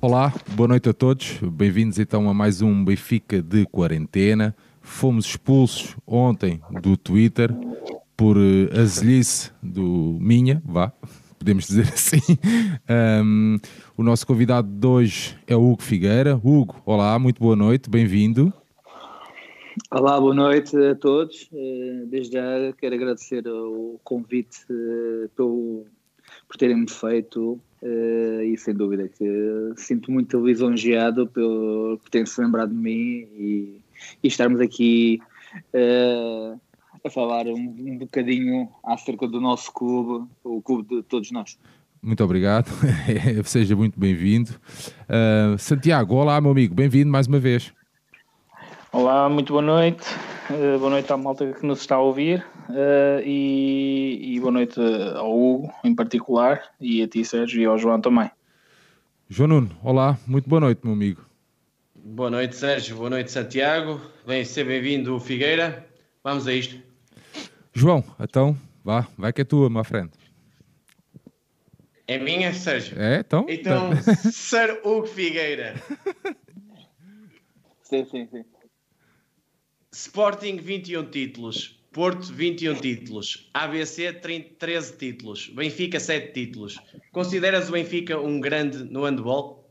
Olá, boa noite a todos. Bem-vindos então a mais um Benfica de quarentena. Fomos expulsos ontem do Twitter por uh, azelice do Minha, vá, podemos dizer assim. Um, o nosso convidado de hoje é o Hugo Figueira. Hugo, olá, muito boa noite, bem-vindo. Olá, boa noite a todos. Eh, desde já quero agradecer o convite eh, pelo, por terem-me feito Uh, e sem dúvida que sinto muito lisonjeado por, por terem-se lembrado de mim e, e estarmos aqui uh, a falar um, um bocadinho acerca do nosso clube, o clube de todos nós. Muito obrigado, seja muito bem-vindo. Uh, Santiago, olá meu amigo, bem-vindo mais uma vez. Olá, muito boa noite. Uh, boa noite à malta que nos está a ouvir uh, e, e, boa noite ao Hugo em particular e a ti Sérgio e ao João também. João Nuno, olá, muito boa noite meu amigo. Boa noite Sérgio, boa noite Santiago, bem ser bem-vindo Figueira, vamos a isto. João, então vá, vai que é tua, minha frente. É minha, Sérgio? É, então? Então, Sir Hugo Figueira. sim, sim, sim. Sporting 21 títulos, Porto 21 títulos, ABC 13 títulos, Benfica 7 títulos. Consideras o Benfica um grande no handball?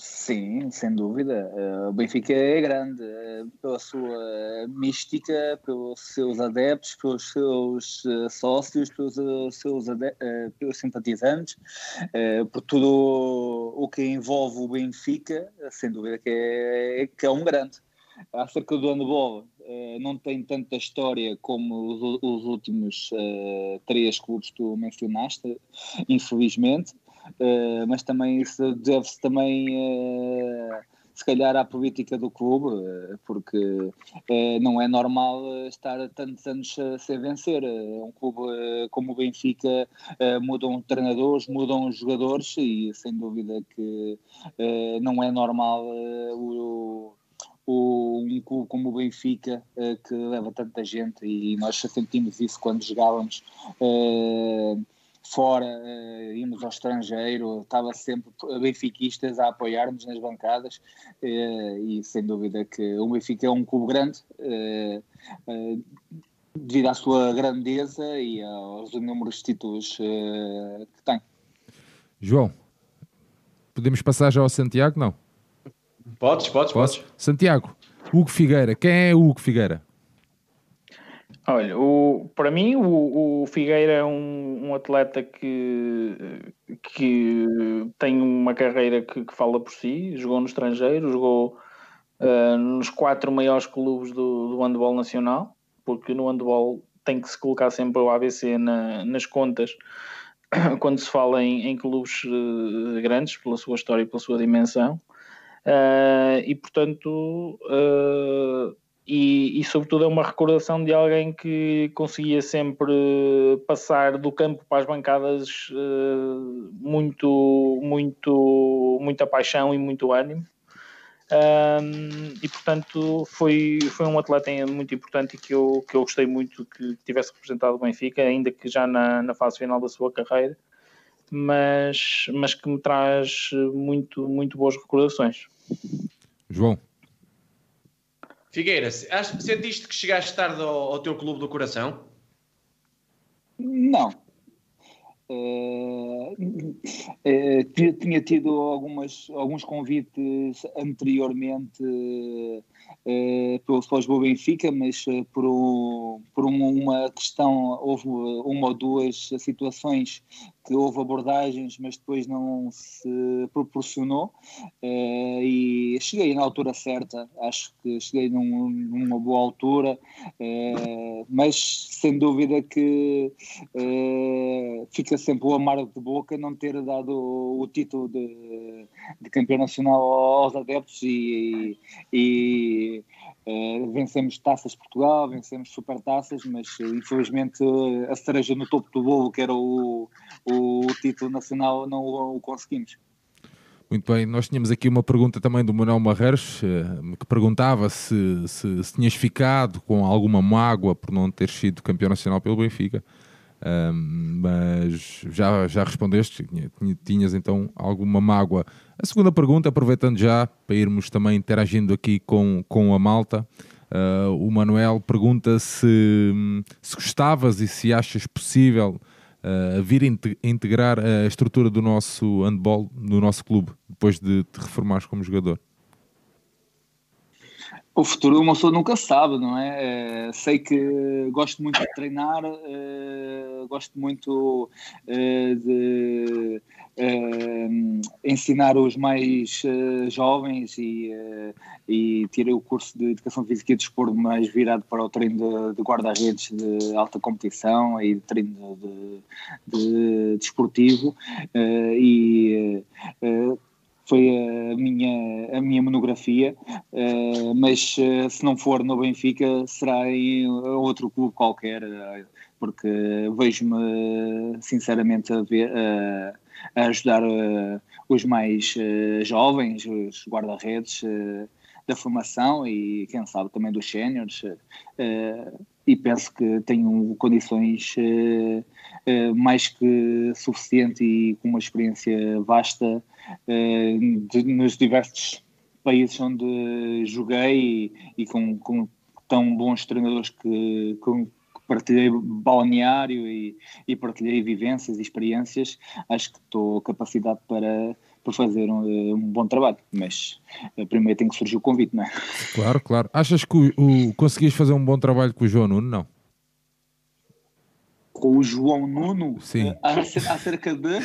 Sim, sem dúvida. Eh, o Benfica é grande eh, pela sua mística, pelos seus adeptos, pelos seus eh, sócios, pelos seus pelos simpatizantes, por tudo o que envolve o Benfica, sem dúvida que é, que é um grande. Acerca do handball, não tem tanta história como os últimos três clubes que tu mencionaste, infelizmente. Uh, mas também isso deve-se também uh, se calhar à política do clube, uh, porque não é normal estar tantos anos sem vencer. um clube como o Benfica mudam treinadores, mudam jogadores e sem dúvida que não é normal o, um clube como o Benfica que leva tanta gente e nós sentimos isso quando jogávamos fora, uh, íamos ao estrangeiro, estava sempre benfiquistas a apoiar-nos nas bancadas uh, e sem dúvida que o Benfica é um clube grande uh, devido à sua grandeza e aos números de títulos que tem. João, podemos passar já ao Santiago? Não? Podes, podes, podes. podes. Santiago, Hugo Figueira, quem é o Hugo Figueira? Olha, o, para mim o, o Figueira é um, um, atleta que, que tem uma carreira que, que, fala por si, jogou no estrangeiro, jogou uh, nos quatro maiores clubes do, do handball nacional, porque no handball tem que se colocar sempre o ABC na, nas contas quando se fala em, em clubes uh, grandes, pela sua história e pela sua dimensão. Uh, e portanto e, e, sobretudo é uma recordação de alguém que conseguia sempre passar do campo para as bancadas uh, muito, muito, muita paixão e muito ânimo. Um, e portanto foi, foi um atleta muito importante que eu, que eu gostei muito que tivesse representado o Benfica, ainda que já na, na fase final da sua carreira, mas, mas que me traz muito, muito boas recordações. João. Figueira, sentiste que chegaste tarde ao, ao teu clube do coração? Não. Uh, uh, tinha tido algumas, alguns convites anteriormente uh, pelo Futebol Benfica, mas por, um, por uma questão, houve uma ou duas situações que houve abordagens, mas depois não se proporcionou. E cheguei na altura certa, acho que cheguei num, numa boa altura, mas sem dúvida que fica sempre o amargo de boca não ter dado o, título de, de, campeão nacional aos adeptos e, e vencemos taças Portugal, vencemos supertaças, mas infelizmente a cereja no topo do bolo, que era o, o título nacional, não o, conseguimos. Muito bem, nós tínhamos aqui uma pergunta também do Manuel Marreiros, uh, que perguntava se, se, se, tinhas ficado com alguma mágoa por não ter sido campeão nacional pelo Benfica. Um, mas já, já respondeste, tinhas então alguma mágoa. A segunda pergunta, aproveitando já para irmos também interagindo aqui com, com a malta, uh, o Manuel pergunta se, se gostavas e se achas possível uh, vir integrar a estrutura do nosso handball no nosso clube, depois de te reformares como jogador. O futuro uma pessoa nunca sabe, não é? é sei que gosto muito de treinar, é, gosto muito é, de ensinar os mais jovens e, e tirei o curso de Educação Física e Desporto mais virado para o treino de, de guarda-redes de alta competição e de treino de, de, desportivo e foi a minha, a minha monografia, uh, mas uh, se não for no Benfica, será em outro clube qualquer, uh, porque vejo-me sinceramente a, ver, a ajudar os mais jovens, os guarda-redes da formação e quem sabe também dos séniores e penso que tenho condições mais que suficiente e com uma experiência vasta eh, de, nos diversos países onde joguei e, e com, com, tão bons treinadores que, que partilhei balneário e, e, partilhei vivências e experiências, acho que estou capacitado para, para fazer um, um, bom trabalho, mas eh, primeiro tem que surgir o convite, não é? Claro, claro. Achas que o, o conseguiste fazer um bom trabalho com o João Nuno? Não com o João Nuno Sim. acerca de.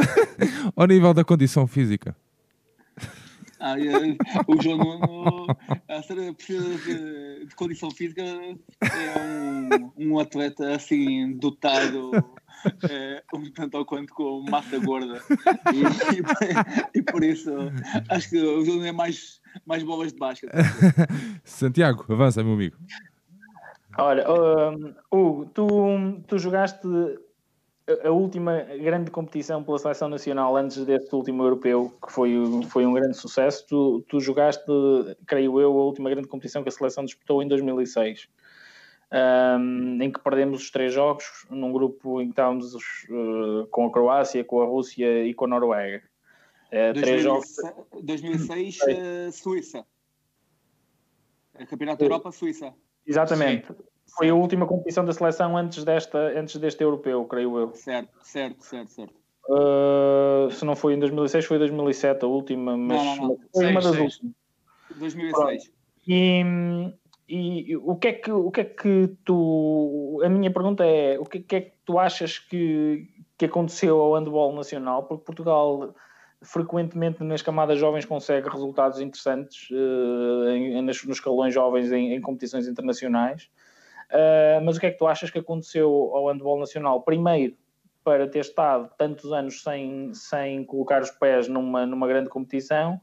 Ao nível da condição física. Ah, o João Nuno precisa de, de, condição física, é um, um atleta assim dotado é, um tanto ou quanto com massa gorda e, e, e, por isso acho que o João é mais, mais bolas de basquete. Santiago, avança, meu amigo. Olha, uh, Hugo, tu, tu jogaste a última grande competição pela seleção nacional antes deste último europeu, que foi, foi um grande sucesso. Tu, tu jogaste, creio eu, a última grande competição que a seleção disputou em 2006, um, em que perdemos os três jogos, num grupo em que estávamos uh, com a Croácia, com a Rússia e com a Noruega. Uh, 2006, três jogos. 2006, uh, Suíça. Campeonato da Europa, Suíça. Exatamente. Sim. Foi a última competição da seleção antes, desta, antes deste europeu, creio eu. Certo, certo, certo, certo. Uh, se não foi em 2006, foi em 2007 a última, mas não, não, não. foi uma das últimas. 2006. E, e, o que é que o que é que tu a minha pergunta é o que, que é que tu achas que, que aconteceu ao handball nacional porque Portugal frequentemente nas camadas jovens consegue resultados interessantes uh, em, nos, nos escalões jovens em, em competições internacionais. Uh, mas o que é que tu achas que aconteceu ao handball nacional? Primeiro, para ter estado tantos anos sem, sem colocar os pés numa, numa grande competição,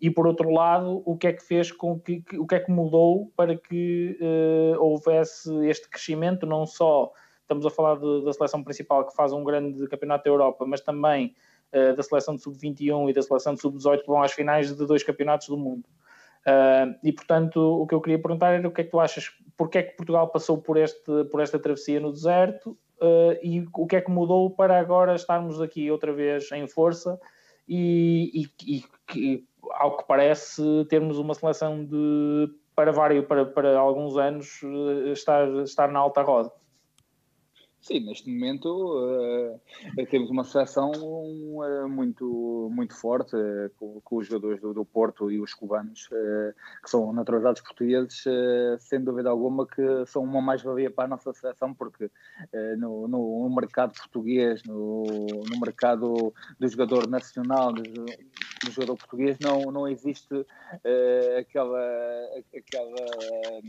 e por outro lado, o que é que fez com que, que o que é que mudou para que uh, houvesse este crescimento, não só estamos a falar de, da seleção principal que faz um grande campeonato da Europa, mas também uh, da seleção de sub-21 e da seleção de sub-18 que vão às finais de dois campeonatos do mundo. Uh, e portanto, o que eu queria perguntar era o que é que tu achas, porque é que Portugal passou por, este, por esta travessia no deserto uh, e o que é que mudou para agora estarmos aqui outra vez em força e, e, e ao que parece, termos uma seleção de para vários, para, para alguns anos estar, estar na alta roda. Sim, neste momento uh, temos uma seleção uh, muito, muito forte, uh, com, com, os jogadores do, do, Porto e os cubanos, que são naturalizados portugueses, sem dúvida alguma que são uma mais-valia para a nossa seleção, porque no, no, mercado português, no, no, mercado do jogador nacional, do, do jogador português, não, não existe aquela, aquela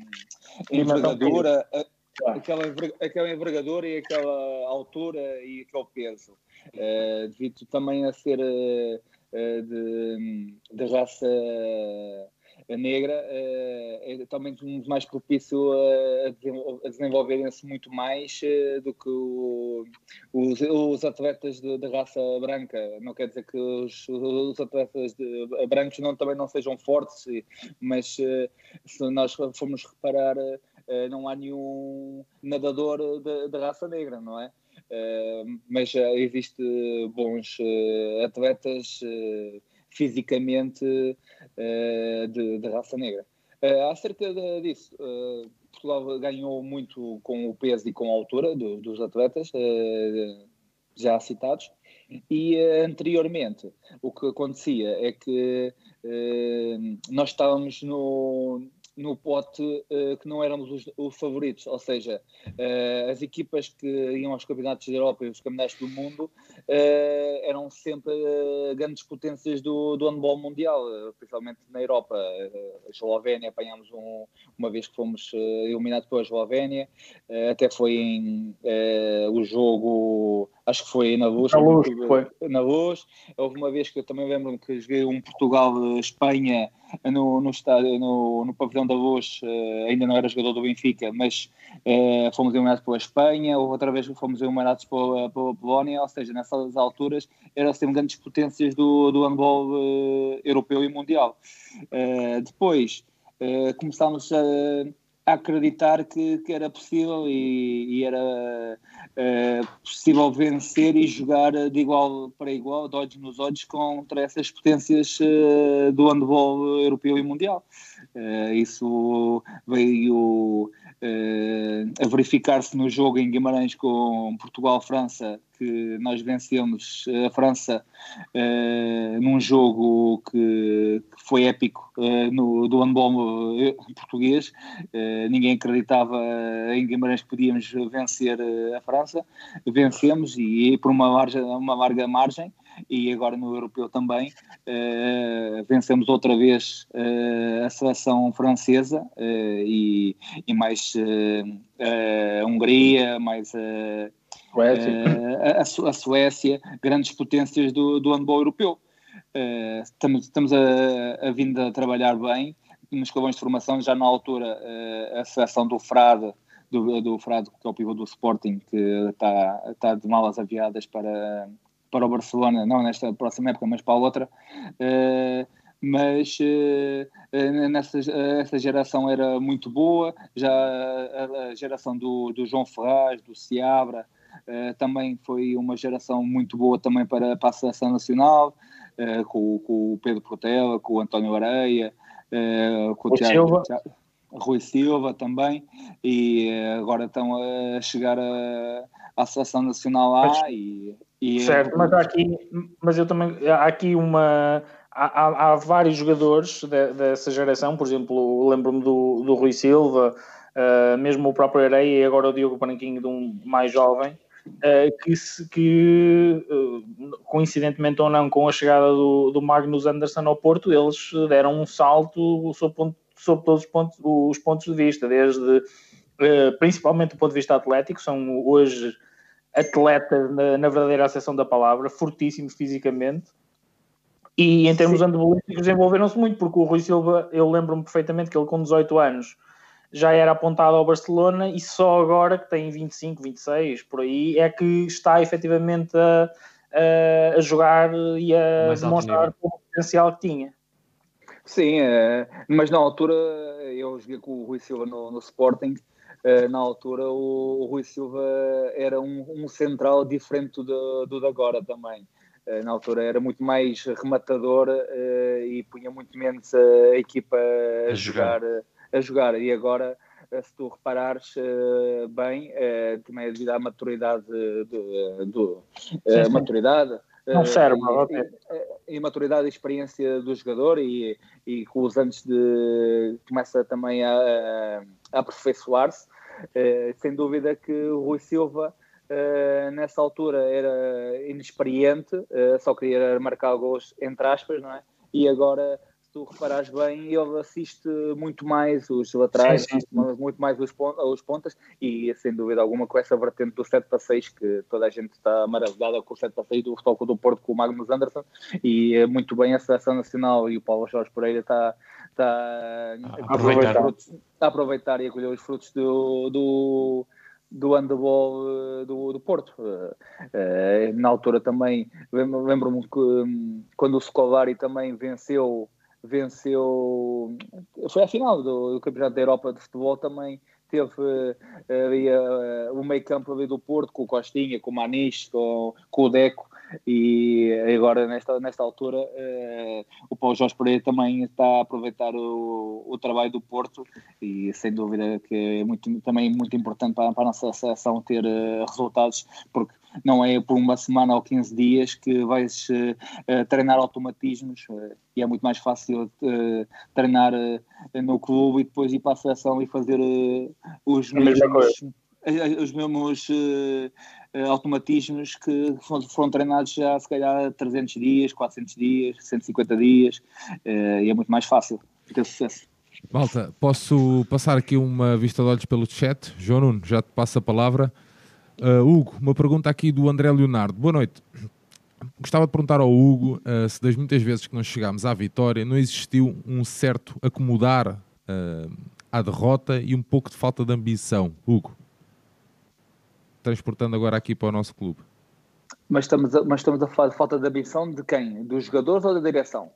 envergadura aquela, aquela envergadura e aquela altura e aquele peso. Uh, devido também a ser uh, raça negra, é também muito mais propício a, a desenvolverem-se muito mais do que o, os, os, atletas de, raça branca. Não quer dizer que os, os atletas de, brancos não, também não sejam fortes, mas se nós formos reparar não há nenhum nadador de raça negra, não é? mas já existe bons atletas fisicamente de, de, raça negra. acerca de, disso, Portugal ganhou muito com o peso e com a altura do, dos atletas já citados. E anteriormente, o que acontecia é que nós estávamos no, no pote uh, que não éramos os, os favoritos, ou seja, uh, as equipas que iam aos campeonatos da Europa e os campeonatos do mundo uh, eram sempre grandes potências do, do handball mundial, principalmente na Europa. a Eslovénia apanhámos um, uma vez que fomos eliminados pela Eslovénia, até foi em o jogo acho que foi na luz, na luz, foi. na luz. Houve uma vez que eu também lembro-me que joguei um Portugal-Espanha no, no, estádio, no, no pavilhão da luz, uh, ainda não era jogador do Benfica, mas uh, fomos eliminados pela Espanha, outra vez fomos eliminados pela, pela Polónia, ou seja, nessas alturas eram sempre grandes potências do, do handball uh, europeu e mundial. depois começámos a acreditar que, que era possível e, e era uh, possível vencer e jogar de igual para igual, de olhos nos olhos, contra essas potências uh, do handball europeu e mundial. Uh, isso veio a verificar-se no jogo em Guimarães com Portugal-França, que nós vencemos a França uh, num jogo que, que foi épico uh, no, do handball eh, português. Uh, ninguém acreditava em Guimarães que podíamos vencer a França. Vencemos e, e por uma, margem, uma larga margem e agora no europeu também. Uh, vencemos outra vez uh, a seleção francesa uh, e, e, mais a Hungria, mais a a, a, Suécia, grandes potências do, do handball europeu. Estamos, estamos a, a vindo a trabalhar bem nos escalões de formação, já na altura a seleção do Frade, do, do Frade, que é o pivô do Sporting, que está, está de malas aviadas para, para o Barcelona, não nesta próxima época, mas para a outra. Uh, mas uh, nessa essa geração era muito boa, já a, a geração do, do João Ferraz, do Seabra, uh, também foi uma geração muito boa também para, para a seleção nacional, uh, com, com, o Pedro Portela, com o António Areia, com o, Tiago, Tiago, Rui Silva também, e agora estão a chegar a, à seleção nacional lá mas, e, e, certo, mas há aqui, mas eu também há aqui uma há, há vários jogadores de, dessa geração, por exemplo, lembro-me do, do Rui Silva, uh, mesmo o próprio Areia e agora o Diogo Branquinho de um mais jovem, uh, que, se, que uh, coincidentemente ou não, com a chegada do, do Magnus Anderson ao Porto, eles deram um salto sob, ponto, todos os pontos, os pontos de vista, desde principalmente do ponto de vista atlético, são hoje atletas na, na verdadeira acessão da palavra, fortíssimos fisicamente. E em termos andabolísticos desenvolveram-se muito, porque o Rui Silva, eu lembro-me perfeitamente que ele com 18 anos já era apontado ao Barcelona e só agora, que tem 25, 26, por aí, é que está efetivamente a, a, a jogar e a Mais demonstrar o potencial que tinha. Sim, é, mas na altura eu joguei com o Rui Silva no, no Sporting. É, na altura o, o, Rui Silva era um, um central diferente do, do de agora também. É, na altura era muito mais rematador é, e punha muito menos a equipa a, a jogar. jogar a jogar. E agora, eh, se tu reparares uh, bem, uh, também é devido à maturidade do, do uh, maturidade. Não serve, e, e, maturidade e experiência do jogador e, e com os anos de começa também a, a aperfeiçoar-se. Sem dúvida que o Rui Silva nessa altura era inexperiente, só queria marcar gols entre aspas, não é? E agora tu reparares bem, ele assiste muito mais os laterais, sim, sim. muito mais os, os pontas e sem dúvida alguma com essa vertente do 7 para 6 que toda a gente está maravilhada com o 7 para 6 do Futebol do Porto com o Magnus Anderson e é muito bem a Seleção Nacional e o Paulo Jorge Pereira está, está a, aproveitar. A aproveitar e a colher os frutos do, do do handball eh, do, do Porto. Uh, na altura também, lembro-me que um, quando o Scolari também venceu venceu. Foi a final do, do, Campeonato da Europa de Futebol também. teve havia, o meio campo ali do Porto, com o Costinha, com o Maniche, com, com o Deco, e agora nesta, nesta altura uh, o Paulo Jorge Pereira também está a aproveitar o, o trabalho do Porto e sem dúvida que é muito, também muito importante para, para a nossa seleção ter uh, resultados, porque não é por uma semana ou 15 dias que vais uh, treinar automatismos e é muito mais fácil treinar no clube e depois ir para a seleção e fazer os mesmos, os mesmos uh, automatismos que foram treinados já se calhar 300 dias, 400 dias, 150 dias uh, e é muito mais fácil ter sucesso. Malta, posso passar aqui uma vista de olhos pelo chat? João Nuno, já te passo a palavra. Uh, Hugo, uma pergunta aqui do André Leonardo. Boa noite. Gostava de perguntar ao Hugo uh, se das muitas vezes que nós chegámos à vitória não existiu um certo acomodar uh, à derrota e um pouco de falta de ambição. Hugo transportando agora aqui para o nosso clube. Mas estamos a, mas estamos a falar de falta de ambição de quem? Dos jogadores ou da direção?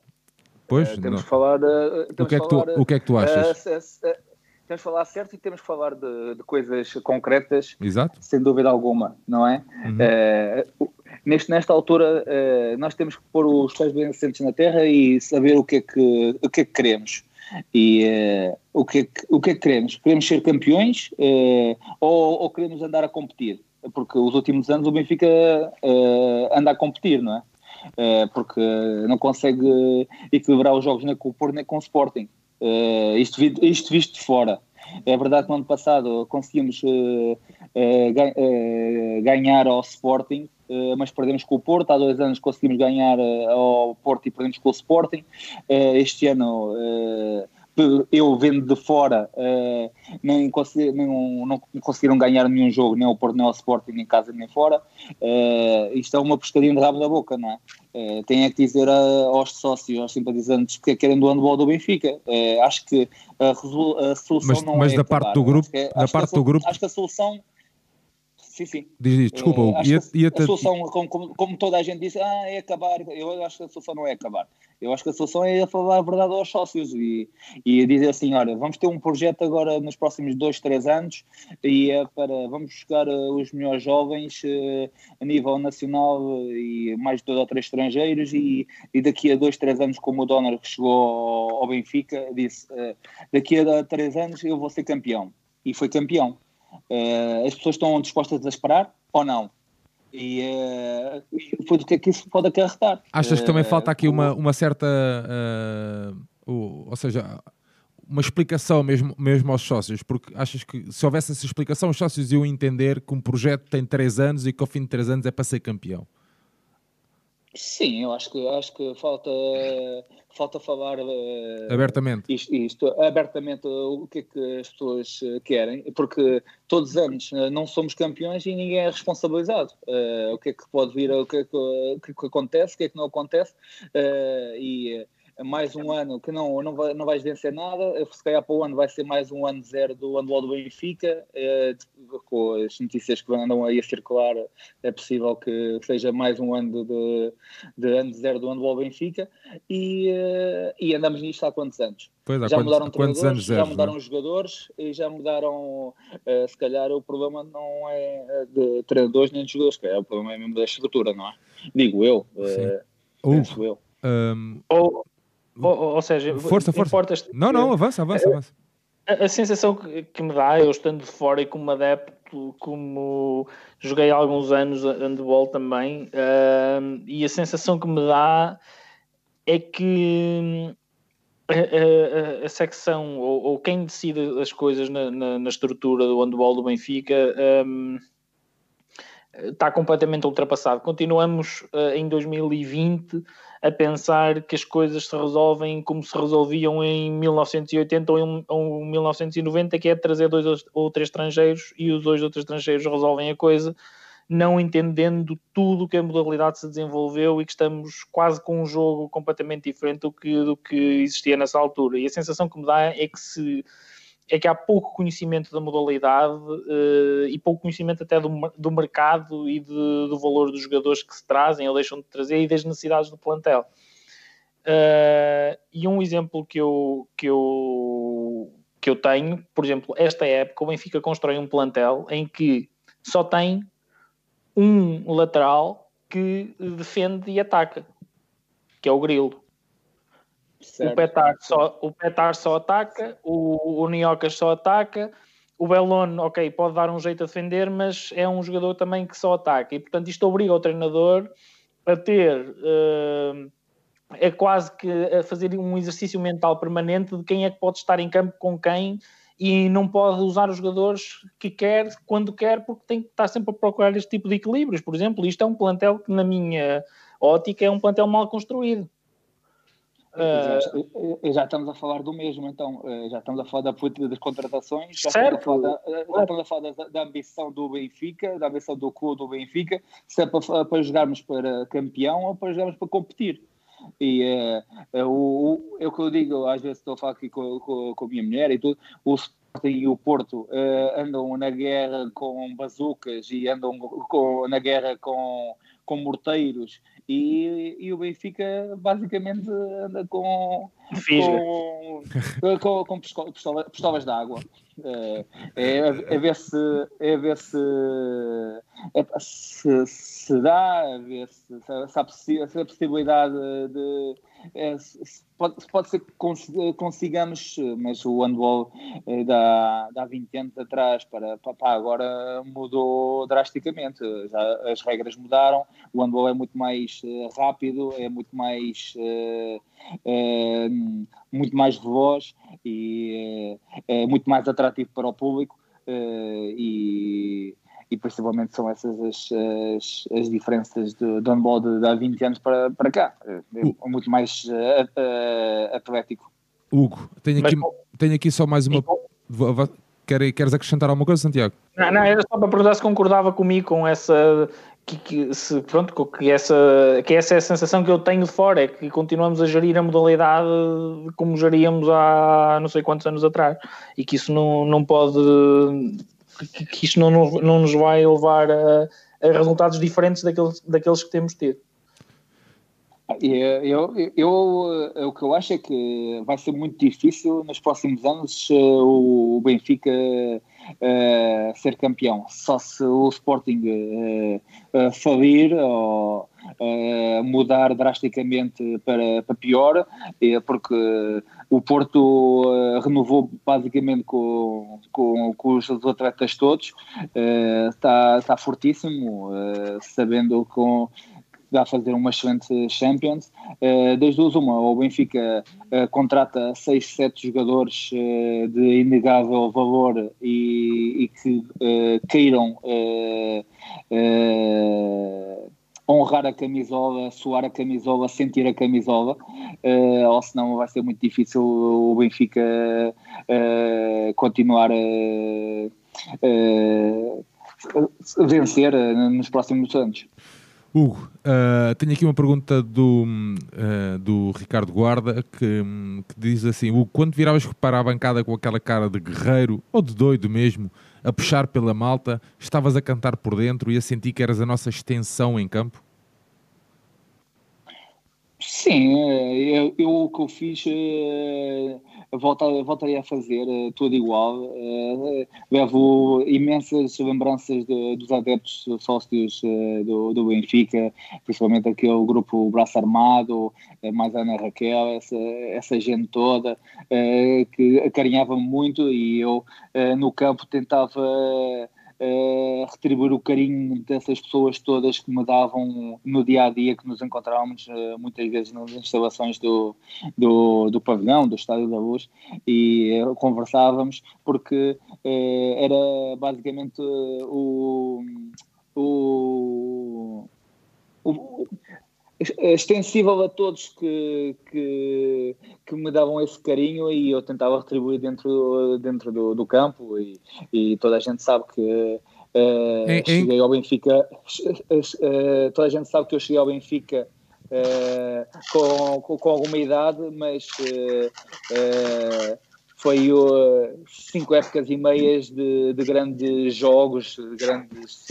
Pois, uh, temos, que falar, uh, o, que é que tu, o que é que tu achas? Uh, temos que falar certo e temos que falar de, de, coisas concretas, Exato. sem dúvida alguma, não é? Uhum. neste, nesta altura, nós temos que pôr os pés bem assentes na terra e saber o que é que, o que, é que queremos. E uh, o, que é que, o que é que queremos? Queremos ser campeões uh, ou, ou, queremos andar a competir? Porque os últimos anos o Benfica uh, anda a competir, não é? porque não consegue equilibrar os jogos nem com o Porto nem com o Sporting. Isto, isto visto de fora. É verdade que no ano passado conseguimos ganhar ao Sporting, mas perdemos com o Porto. Há dois anos conseguimos ganhar ao Porto e perdemos com o Sporting. Este ano eu vendo de fora, uh, consegui, não, não, conseguiram ganhar nenhum jogo, nem o Porto, nem o Sporting, nem em casa, nem fora. Uh, isto é uma pescadinha de rabo da boca, não é? Uh, tem é que dizer a, aos sócios, aos simpatizantes que querem do handball do Benfica. Uh, acho que a, a solução mas, não mas é. Mas da parte do grupo, é, da parte do grupo. Acho que a solução Sim, sim. Diz, diz desculpa, uh, ia, ia a solução, como, como, toda a gente disse, ah, é acabar. Eu acho que a solução não é acabar. Eu acho que a solução é falar a verdade aos sócios e, e dizer assim: olha, vamos ter um projeto agora nos próximos dois, três anos e é para vamos buscar uh, os melhores jovens uh, a nível nacional e mais de dois ou três estrangeiros. E, e daqui a dois, três anos, como o Donner que chegou ao, ao Benfica, disse: daqui a três anos eu vou ser campeão. E foi campeão. Uh, as pessoas estão dispostas a esperar ou não? E uh, depois o que é que isso pode acarretar? Achas que também eh, falta aqui uma, uma certa. Ou seja, uma explicação mesmo, mesmo aos sócios, porque achas que se houvesse essa explicação, os sócios iam entender que um projeto tem 3 anos e que ao fim de 3 anos é para ser campeão? Sim, eu acho que, acho que falta, falta falar uh, abertamente. Isto, isto, abertamente o que é que as pessoas eh, querem, porque todos os anos uh, não somos campeões e ninguém é responsabilizado. Uh, o que é que pode vir, o que é que, o que, é que acontece, o que é que não acontece, e mais um ano que não, não, vai, não vais vencer nada, se calhar para o ano vai ser mais um ano zero do handball do Benfica, eh, com as notícias que andam aí a circular, é possível que seja mais um ano de, de ano zero do handball Benfica, e, eh, e andamos nisto há quantos anos? Pois, há já quantos, mudaram quantos anos já mudaram os jogadores e já mudaram, uh, se calhar o problema não é de treinadores nem de jogadores, se calhar o problema é mesmo da estrutura, não é? Digo eu, uh, penso eu. Um, ou, ou, seja, força, força. Não, não, avança, avança, avança. A, a sensação que, que, me dá, eu estando de fora e como adepto, como joguei há alguns anos handball também, uh, e a sensação que me dá é que a, a, a secção ou, ou, quem decide as coisas na, na, na, estrutura do handball do Benfica um, está completamente ultrapassado. Continuamos uh, em 2020 a pensar que as coisas se resolvem como se resolviam em 1980 ou em, ou 1990, que é trazer dois ou três estrangeiros e os dois ou três estrangeiros resolvem a coisa, não entendendo tudo que a modalidade se desenvolveu e que estamos quase com um jogo completamente diferente do que, do que existia nessa altura. E a sensação que me dá é que se é que há pouco conhecimento da modalidade uh, e pouco conhecimento até do, do mercado e de, do valor dos jogadores que se trazem ou deixam de trazer e das necessidades do plantel. Uh, e um exemplo que eu, que eu, que eu tenho, por exemplo, esta época o Benfica constrói um plantel em que só tem um lateral que defende e ataca, que é o Grilo. Certo. O Petar, só, o Petar só ataca, o, o Niocas só ataca, o Belon, ok, pode dar um jeito a defender, mas é um jogador também que só ataca. E portanto isto obriga o treinador a ter. Uh, é quase que a fazer um exercício mental permanente de quem é que pode estar em campo com quem e não pode usar os jogadores que quer, quando quer, porque tem que estar sempre a procurar este tipo de equilíbrios. Por exemplo, isto é um plantel que, na minha ótica, é um plantel mal construído. Já, uh, já, estamos a falar do mesmo, então. Já estamos a falar da política das contratações, já certo. estamos a falar, da, já estamos a falar da, da, ambição do Benfica, da ambição do clube do Benfica, se é para, para jogarmos para campeão ou para jogarmos para competir. E uh, o, é o que eu digo, às vezes estou a falar aqui com, com, com a minha mulher e tudo, o Sporting e o Porto uh, andam na guerra com bazucas e andam com, na guerra com, com morteiros e, e o Benfica basicamente anda com, com, com, com pistola, pistolas de água. É, é, é, ver se é ver se, é, se, se dá, a ver se, se, há, se há possibilidade de, é, pode, pode ser que consigamos, mas o handball é, da, há 20 anos atrás para, agora mudou drasticamente. Já as regras mudaram, o handball é muito mais uh, rápido, é muito mais, uh, uh, muito mais veloz e é muito mais atrativo para o público. e e principalmente são essas as, as, as diferenças do, do handball de, de, há 20 anos para, para cá. É, é muito mais uh, uh, atlético. Hugo, tenho aqui, Mas, tenho aqui só mais uma. Queres acrescentar alguma coisa, Santiago? Não, não, era só para perguntar se concordava comigo com essa. Que, que, se, pronto, que, essa, que essa é a sensação que eu tenho de fora, é que continuamos a gerir a modalidade como geríamos há não sei quantos anos atrás e que isso não, não pode que, que isto não, não nos vai levar a, a resultados diferentes daqueles, daqueles que temos tido. Eu, eu, eu, o que eu acho é que vai ser muito difícil nos próximos anos o Benfica uh, ser campeão. Só se o Sporting uh, falir ou mudar drasticamente para, para pior, porque o Porto renovou basicamente com, com, com os atletas todos, está, está fortíssimo, sabendo com a fazer uma excelente Champions. Uh, das duas, uma, o Benfica uh, contrata 6, 7 jogadores uh, de inegável valor e, e que queiram honrar a camisola, suar a camisola, sentir a camisola, ou senão vai ser muito difícil o Benfica continuar a, vencer nos próximos anos. Hugo, uh, tenho aqui uma pergunta do, uh, do Ricardo Guarda que, que, diz assim: Hugo, quando viravas para a bancada com aquela cara de guerreiro ou de doido mesmo, a puxar pela malta, estavas a cantar por dentro e a sentir que eras a nossa extensão em campo? Sim, eh, eu, eu o que eu fiz volta, voltaria a fazer uh, tudo igual. Levo imensas lembranças de, dos adeptos sócios do, do Benfica, principalmente aquele grupo Braço Armado, mais Ana Raquel, essa, essa gente toda que acarinhava muito e eu no campo tentava uh, retribuir o carinho dessas pessoas todas que me davam no dia a dia que nos encontrávamos uh, muitas vezes nas instalações do, do, do pavilhão, do Estádio da Luz e uh, conversávamos porque era basicamente o, o, o extensível a todos que, que, que, me davam esse carinho e eu tentava retribuir dentro, dentro do, do campo e, e, toda a gente sabe que uh, cheguei ao Benfica uh, toda a gente sabe que eu cheguei ao Benfica uh, com, com, com, alguma idade mas foi uh, cinco épocas e meias de, de grandes jogos, de grandes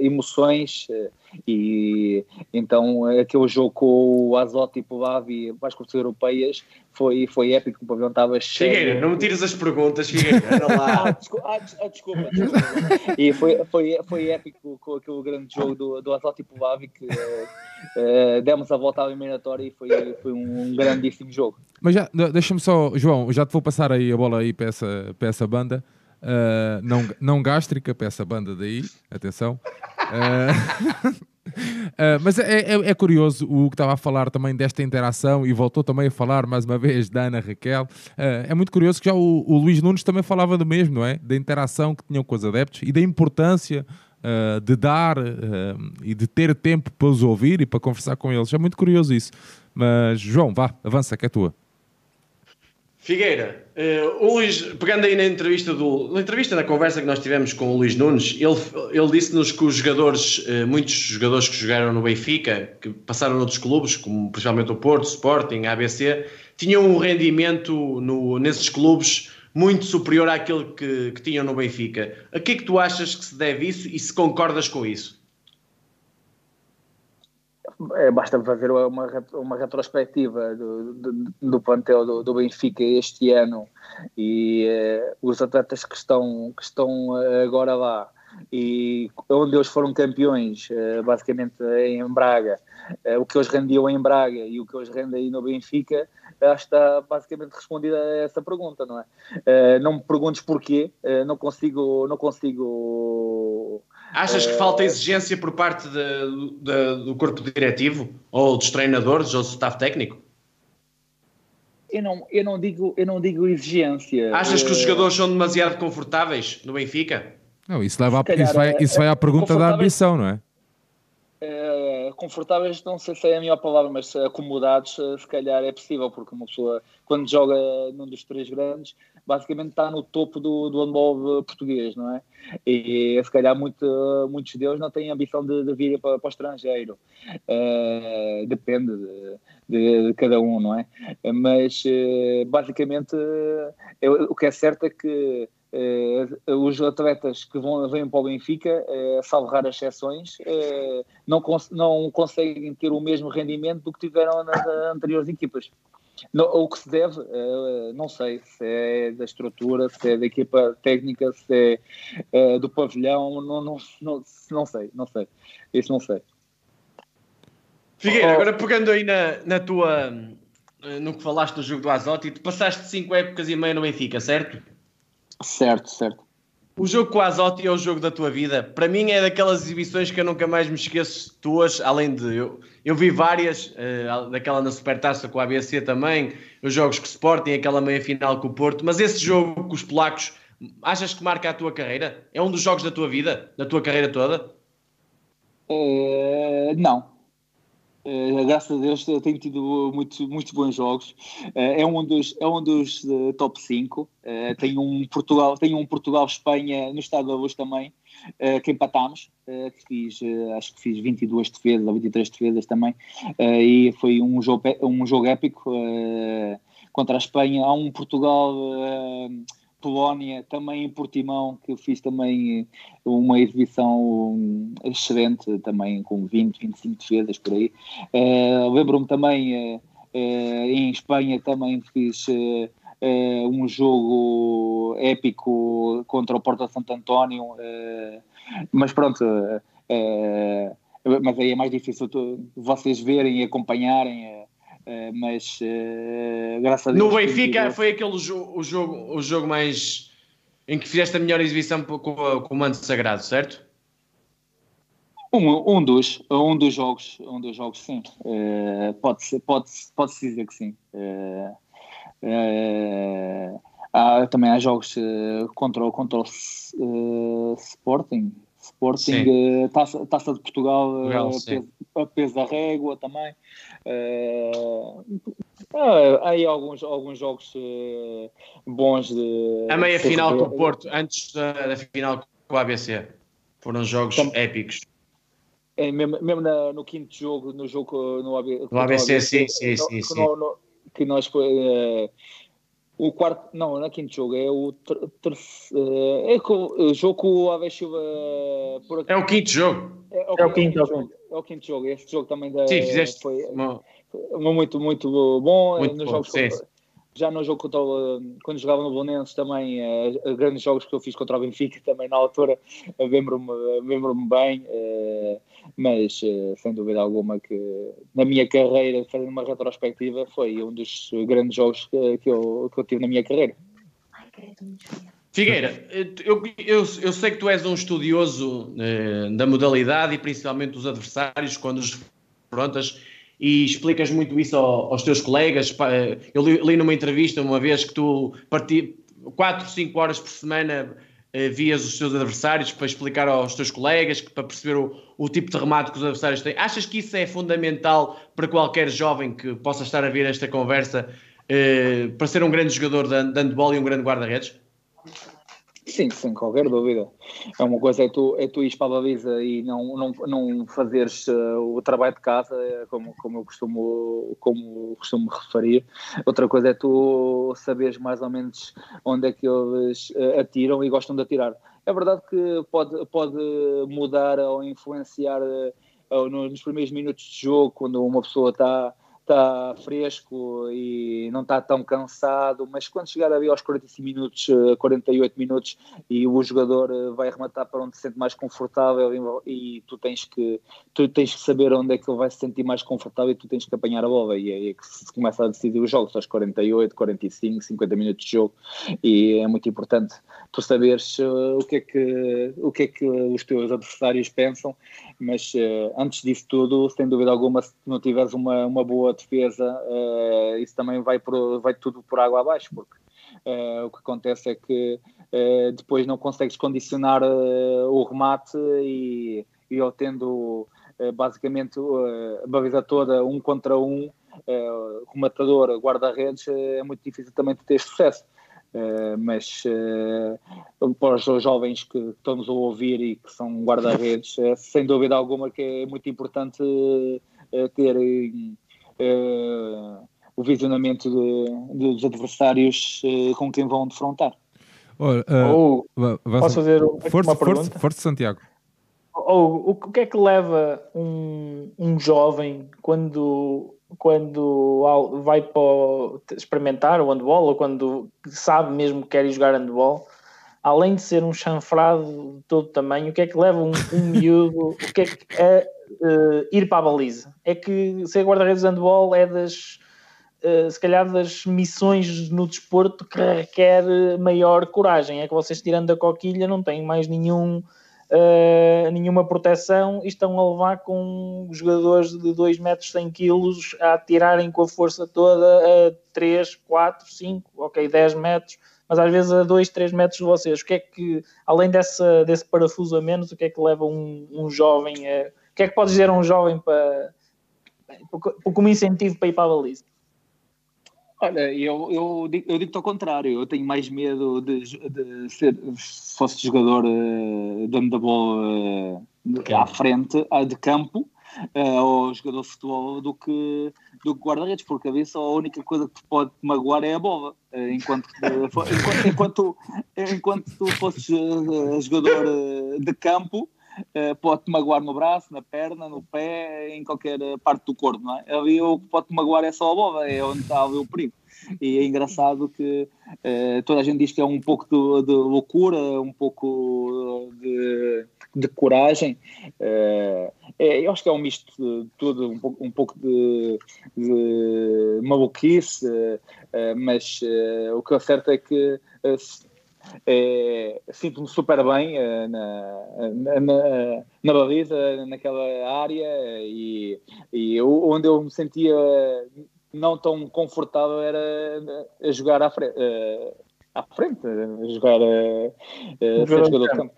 emoções. Uh, e então aquele jogo com o Azote e mais com as europeias, foi, foi épico. O pavilhão estava cheio. Figueira, não me tires as perguntas, Figueira. lá. ah, desculpa, ah, desculpa, desculpa. E foi, foi, foi épico com aquele grande jogo do, do Azote e o Bavi que demos a volta à eliminatória e foi, foi um grandíssimo jogo. Mas já, deixa-me só, João, já te vou passar aí a bola aí para essa, para essa banda. Uh, não, não gástrica, para essa banda daí, atenção. Uh, uh, mas é, é, é, curioso o que estava a falar também desta interação e voltou também a falar mais uma vez da Ana Raquel. é muito curioso que já o, o Luís Nunes também falava do mesmo, não é? Da interação que tinham com os adeptos e da importância Uh, de dar uh, e de ter tempo para os ouvir e para conversar com eles. É muito curioso isso. Mas, João, vá, avança, que é tua. Figueira, uh, o Luís, pegando aí na entrevista, do, na entrevista, na conversa que nós tivemos com o Luís Nunes, ele, ele disse-nos que os jogadores, uh, muitos jogadores que jogaram no Benfica, que passaram noutros clubes, como principalmente o Porto, Sporting, ABC, tinham um rendimento no, nesses clubes muito superior àquele que, que tinham no Benfica. A que é que tu achas que se deve isso e se concordas com isso? É, basta fazer uma, uma retrospectiva do, do, do plantel do, do, Benfica este ano e uh, os atletas que estão, que estão eh, agora lá e onde eles foram campeões, uh, basicamente em Braga, o que eles rendiam em Braga e o que eles rendem aí no Benfica, que está basicamente respondida essa pergunta, não é? não me perguntes porquê, não consigo, não consigo Achas que falta exigência por parte de, de, do corpo diretivo, ou dos treinadores, ou do staff técnico? Eu não, eu não, digo, eu não digo exigência. Achas que os eh, jogadores são demasiado confortáveis no Benfica? Não, isso, leva a, isso, vai, isso vai à pergunta da ambição, não é? Uh, confortáveis, não sei se é a melhor palavra, mas acomodados, uh, se calhar é possível, porque uma pessoa, quando joga num dos três grandes, basicamente está no topo do, do handball português, não é? E se calhar muito, muitos deles não têm ambição de, de vir para, para, o estrangeiro. Uh, depende de, de, de, cada um, não é? Mas basicamente o que é certo é que Uh, os atletas que vão, vêm para o Benfica, uh, salvo raras exceções, uh, não, cons não conseguem ter o mesmo rendimento do que tiveram nas anteriores equipas. No, o que se deve, não sei se é da estrutura, se é da equipa técnica, se é do pavilhão, não, não, não, não sei, não sei. Isso não sei. Figueira, oh. agora pegando aí na, na tua no que falaste do jogo do Azote, tu passaste 5 épocas e meia no Benfica, certo? Certo, certo. O jogo com a Azotti é o jogo da tua vida. Para mim é daquelas exibições que eu nunca mais me esqueço tuas, além de eu, eu vi várias, uh, daquela na Supertaça com a ABC também, os jogos com o Sporting, aquela meia final com o Porto, mas esse jogo com os polacos, achas que marca a tua carreira? É um dos jogos da tua vida, da tua carreira toda? Uh, não, Uh, graças a Deus tenho tido muito, muitos bons jogos. Uh, é um dos, é um dos uh, top 5. tenho um Portugal, tenho um Portugal-Espanha no Estado da Luz também, que empatámos. que fiz, acho que fiz 22 defesas ou 23 defesas também. e foi um jogo, um jogo épico contra a Espanha. Há um Portugal Polónia, também em Portimão, que eu fiz também uma exibição excelente, também com 20, 25 defesas por aí. Uh, Lembro-me também, uh, uh, em Espanha também fiz um jogo épico contra o Porto Santo António, mas pronto, mas aí é mais difícil vocês verem e acompanharem mas uh, graças a Deus. No Benfica foi aquele jo o, jogo, o jogo mais em que fizeste a melhor exibição com, com o manto sagrado, certo? Um, um, dos, um dos jogos, um dos jogos, sim. Uh, pode, -se, pode, pode -se dizer que sim. há, também há jogos contra, contra o Sporting, Sporting, taça, taça de Portugal, Portugal peso, peso da régua também. Uh, há aí alguns, alguns jogos uh, bons de. A meia final com o Porto, antes da, da, final com o ABC. Foram jogos épicos. É, mesmo, mesmo na, no quinto jogo, no jogo no, AB, no ABC, ABC, sim, sim, sim. sim. No, que nós uh, O quarto, não, não é quinto jogo, é o terceiro. Eh, é o jogo com o Ave Silva por aqui. É o quinto jogo. É, é, o, é o quinto, jogo. É o quinto jogo. Este jogo também da, Sim, fizeste foi, muito, muito bom. Muito nos bom. jogos sim, já no jogo contra o, quando jogava no Bolonenses também, uh, grandes jogos que eu fiz contra o Benfica também na altura, uh, lembro-me lembro bem, uh, mas uh, sem dúvida alguma que na minha carreira, fazendo uma retrospectiva, foi um dos grandes jogos que, que, eu, que eu tive na minha carreira. Figueira, eu, eu, eu sei que tu és um estudioso da modalidade e principalmente dos adversários quando os frontas e explicas muito isso aos teus colegas. Eu li, li numa entrevista uma vez que tu parti 4, 5 horas por semana eh, vias os teus adversários para explicar aos teus colegas, para perceber o, o, tipo de remate que os adversários têm. Achas que isso é fundamental para qualquer jovem que possa estar a ver esta conversa eh, para ser um grande jogador de, de handball e um grande guarda-redes? Sim, sem qualquer dúvida. É uma coisa é tu, é tu ires para a baliza e não, não, não fazeres uh, o trabalho de casa, é como, como eu costumo, como costumo referir. Outra coisa é tu saberes mais ou menos onde é que eles uh, atiram e gostam de atirar. É verdade que pode, pode mudar ou influenciar uh, nos primeiros minutos de jogo, quando uma pessoa está está fresco e não está tão cansado, mas quando chegar ali aos 45 minutos, 48 eh, minutos e o jogador eh, vai rematar para onde se sente mais confortável e, tu tens que tu tens que saber onde é que ele vai se sentir mais confortável e tu tens que apanhar a bola. E aí é que se começa a decidir os jogos aos 48, 45, 50 minutos de jogo. E é muito importante tu saberes uh, o que é que o que é que os teus adversários pensam, mas antes disso tudo, sem dúvida alguma, se não tiveres uma, uma boa defesa, uh, isso também vai, por, vai tudo por água abaixo, porque uh, o que acontece é que uh, depois não consegues condicionar o remate e, e tendo basicamente a baliza toda um contra um, rematador, guarda-redes, é muito difícil também de ter sucesso. Uh, mas uh, para os jovens que estamos a ouvir e que são guarda-redes, uh, sem dúvida alguma que é muito importante ter uh, o visionamento de, dos adversários uh, com quem vão defrontar. Ora, uh, posso fazer força, uma pergunta? Força, força Santiago. Ou, o que é que leva um, um jovem quando, quando vai para experimentar o handball ou quando sabe mesmo que quer ir jogar handball, além de ser um chanfrado de todo tamanho, o que é que leva um, um miúdo, o que é que é uh, ir para a baliza. É que ser guarda-redes de handball é das, uh, se calhar, das missões no desporto que requer maior coragem. É que vocês, tirando da coquilha, não têm mais nenhum, uh, nenhuma proteção e estão a levar com jogadores de 2 metros 100 quilos a atirarem com a força toda a 3, 4, 5, ok, 10 metros mas às vezes a 2, 3 metros de vocês. O que é que, além dessa, desse parafuso a menos, o que é que leva um, um jovem a, que é que podes dizer a um jovem para, como incentivo para ir para a baliza? Olha, eu, eu, digo, eu digo-te ao contrário, eu tenho mais medo de, de ser, se fosse jogador uh, de handball uh, à frente, uh, de campo, uh, ou jogador de futebol, do que, do que guarda-redes, porque a vez a única coisa que te pode magoar é a bola. Enquanto, enquanto, enquanto, enquanto tu fosses jogador de campo, uh, pode-te magoar no braço, na perna, no pé, em qualquer parte do corpo, não é? Ali o que pode-te magoar é só a bola, é onde está o perigo. E é engraçado que uh, toda a gente diz que é um pouco de, de loucura, um pouco de, de coragem. Uh, é, eu acho que é um misto de tudo, um pouco, um pouco de, de maluquice, mas o que é certo é que é, sinto-me super bem uh, na, na, na, baliza, naquela área e, e eu, onde eu me sentia não tão confortável era a jogar à frente, à frente a jogar uh, ser jogador de campo.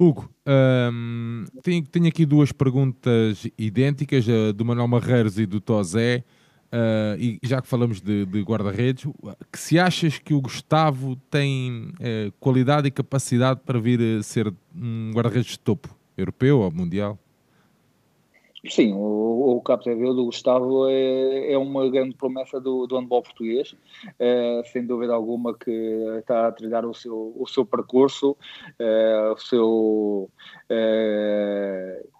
Hugo, um, tenho, tenho, aqui duas perguntas idênticas, do Manuel Marreiros e do Tozé. Uh, e já que falamos de, de guarda-redes, que se achas que o Gustavo tem uh, qualidade e capacidade para vir a ser um guarda-redes de topo, europeu ou mundial? Sim, o o, o Capdeville do Gustavo é, é uma grande promessa do, do handball português, é, sem dúvida alguma que está a trilhar o seu, o seu percurso, o seu,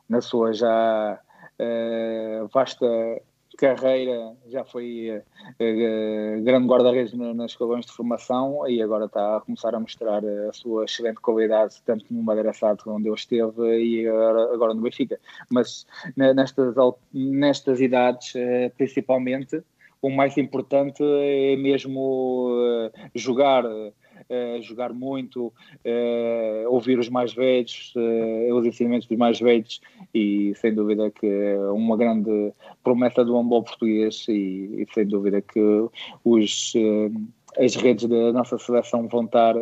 na sua já vasta carreira, já foi uh, grande guarda-redes nas escalões de formação e agora está a começar a mostrar a sua excelente qualidade, tanto no Madeira Sato, onde ele esteve, e agora, agora no Benfica. Mas nestas, nestas idades, uh, principalmente, o mais importante é mesmo uh, jogar uh, jogar muito, uh, ouvir os mais velhos, uh, os ensinamentos dos mais velhos e sem dúvida que é uma grande promessa do handball português e, e sem dúvida que os, as redes da nossa seleção vão estar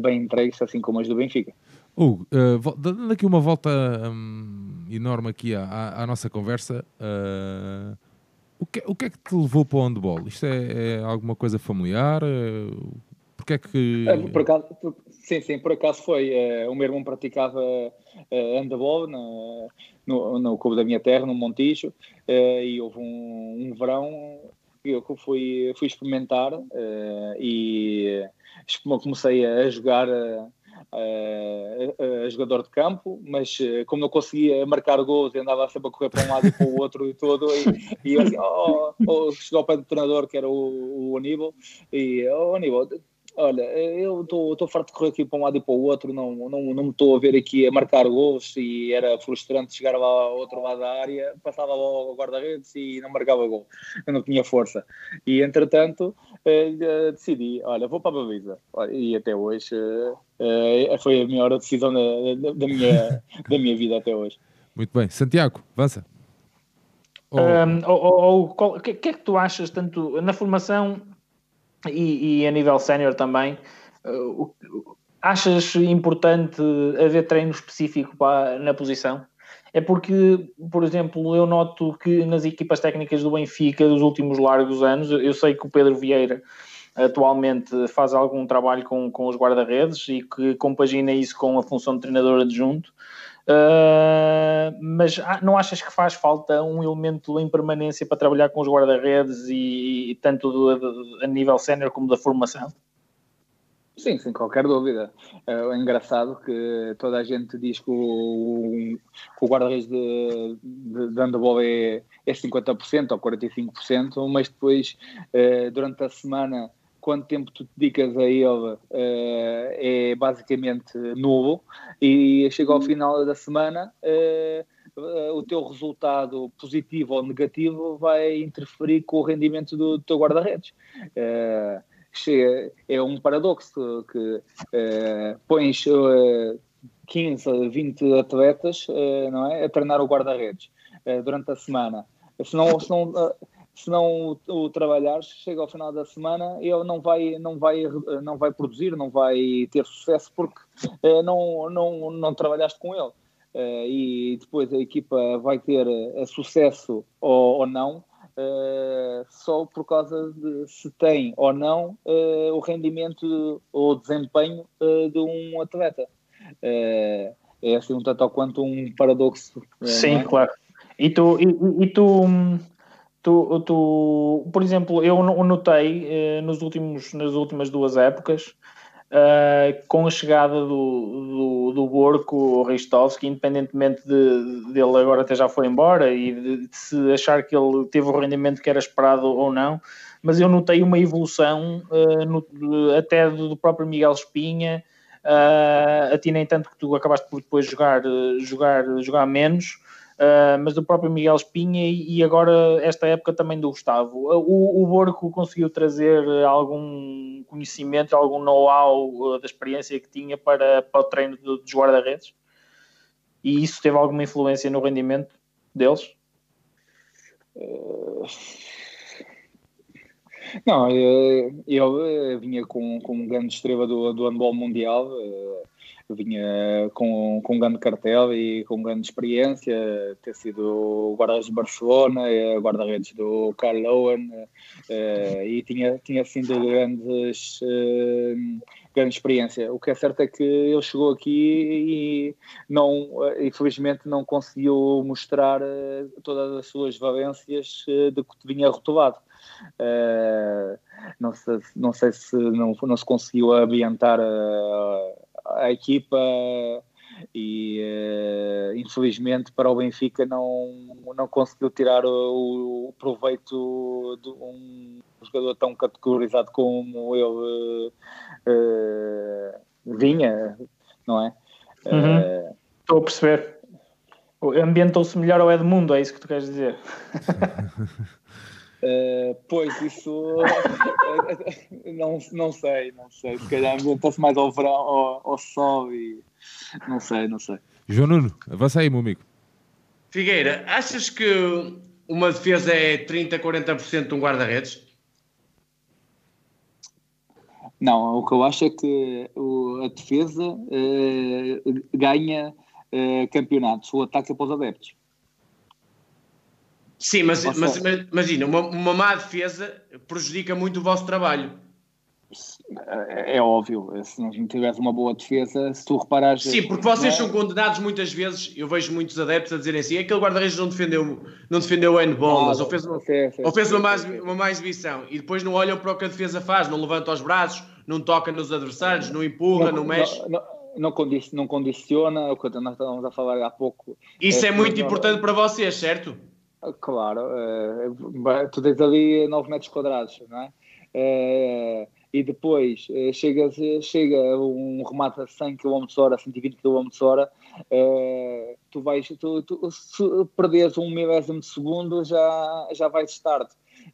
bem entregues, assim como as do Benfica. Hugo, uh, dando aqui uma volta um, enorme aqui à, à, à nossa conversa, uh, o, que, o que é que te levou para o handball? Isto é, é alguma coisa familiar? Uh, é que. É, por acaso, sim, sim, por acaso foi. Uh, o meu irmão praticava uh, handball no, no, no clube da minha terra, no Montijo, uh, e houve um, um verão eu fui, fui experimentar uh, e comecei a jogar a, jogador de campo, mas como não conseguia marcar gols, andava sempre a correr para um lado e para o outro e todo, e, e eu assim, oh, oh, chegou ao pé do treinador que era o, o Aníbal, e oh Aníbal, Olha, eu estou farto de correr aqui para um lado e para o outro, não, não, não me estou a ver aqui a marcar gols e era frustrante chegar lá ao outro lado da área, passava logo ao guarda-redes e não marcava gol, eu não tinha força. E entretanto eh, decidi, olha, vou para a Bavisa. E até hoje eh, foi a melhor decisão da, da, minha, da minha vida até hoje. Muito bem. Santiago, avança. Um, o que, que é que tu achas, tanto na formação e, e a nível sénior também. Uh, achas importante haver treino específico para, na posição? É porque, por exemplo, eu noto que nas equipas técnicas do Benfica dos últimos largos anos, eu sei que o Pedro Vieira atualmente faz algum trabalho com, com os guarda-redes e que compagina isso com a função de treinador adjunto. Uh, mas não achas que faz falta um elemento em permanência para trabalhar com os guarda-redes e, e, tanto do, a nível sénior como da formação? Sim, sem qualquer dúvida. É engraçado que toda a gente diz que o, o guarda-redes de, de, de handball é, é 50% ou 45%, mas depois, eh, durante a semana, quanto tempo tu dedicas a ele uh, é basicamente nulo e chega ao final da semana uh, o teu resultado positivo ou negativo vai interferir com o rendimento do, do teu guarda-redes. Uh, é um paradoxo que pões 15, 20 atletas não é, a treinar o guarda-redes durante a semana. Se não, se não se não o, o trabalhares, chega ao final da semana, ele não vai, não vai, não vai produzir, não vai ter sucesso porque uh, não, não, não trabalhaste com ele. Uh, e depois a equipa vai ter uh, sucesso ou, ou não só por causa de se tem ou não o rendimento ou desempenho de um atleta. é assim um tanto quanto um paradoxo. Sim, é? claro. E tu, e, e tu hum, Tu, tu, por exemplo, eu notei eh, nos últimos, nas últimas duas épocas, eh, com a chegada do, do, do Borco, Ristovski, independentemente de, dele agora até já foi embora e de, de, se achar que ele teve o rendimento que era esperado ou não, mas eu notei uma evolução eh, no, até do, do, próprio Miguel Espinha, a ti nem tanto que tu acabaste por depois jogar, jogar, jogar menos, Uh, mas do próprio Miguel Espinha e, e, agora esta época também do Gustavo. O, o Borco conseguiu trazer algum conhecimento, algum know-how uh, da experiência que tinha para, para o treino dos guarda-redes? E isso teve alguma influência no rendimento deles? Uh... Não, eu, eu, vinha com, com um grande estrela do, do handball mundial, vinha com, com um grande cartel e com grande experiência, ter sido guarda-redes de Barcelona, eh, guarda-redes do Carl Owen, uh, e tinha, tinha sido grandes uh, grande experiência. O que é certo é que ele chegou aqui e não, infelizmente, não conseguiu mostrar todas as suas valências de que vinha rotulado. Uh, não, sei, não sei se não, não se conseguiu ambientar a, a equipa e uh, infelizmente para o Benfica não, não conseguiu tirar o, o proveito de um jogador tão categorizado como ele uh, vinha, não é? Uhum. Estou a perceber. Ambientou-se melhor ao Edmundo, é isso que tu queres dizer? Uh, pois, isso não, não sei, não sei. Se calhar ambienta-se mais ao verão, ao, ao, sol e não sei, não sei. João Nuno, avança aí, meu amigo. Figueira, achas que uma defesa é 30, 40% de um guarda-redes? Não, o que eu acho é que o, a defesa uh, ganha uh, campeonatos, o ataque é para os adeptos. Sim, mas, mas, mas imagina, uma, uma má defesa prejudica muito o vosso trabalho. É, é óbvio, se não tivesse uma boa defesa, se tu reparares. Sim, porque vocês é? são condenados muitas vezes. Eu vejo muitos adeptos a dizerem assim: aquele guarda-redes não defendeu, não defendeu o handball, ou fez, uma, sim, sim, ou fez sim, uma, mais, uma má exibição e depois não olham para o que a defesa faz, não levanta os braços, não toca nos adversários, não empurra, não, não mexe. Não, não, não condiciona, o que nós estávamos a falar há pouco. Isso é, é muito importante para vocês, certo? Claro, uh, tu tens ali 9 metros quadrados, não é? Uh, e depois uh, chega, chega um remate a 100 km hora, 120 km hora, tu vais, tu, tu, se perderes um milésimo de segundo já, já vais start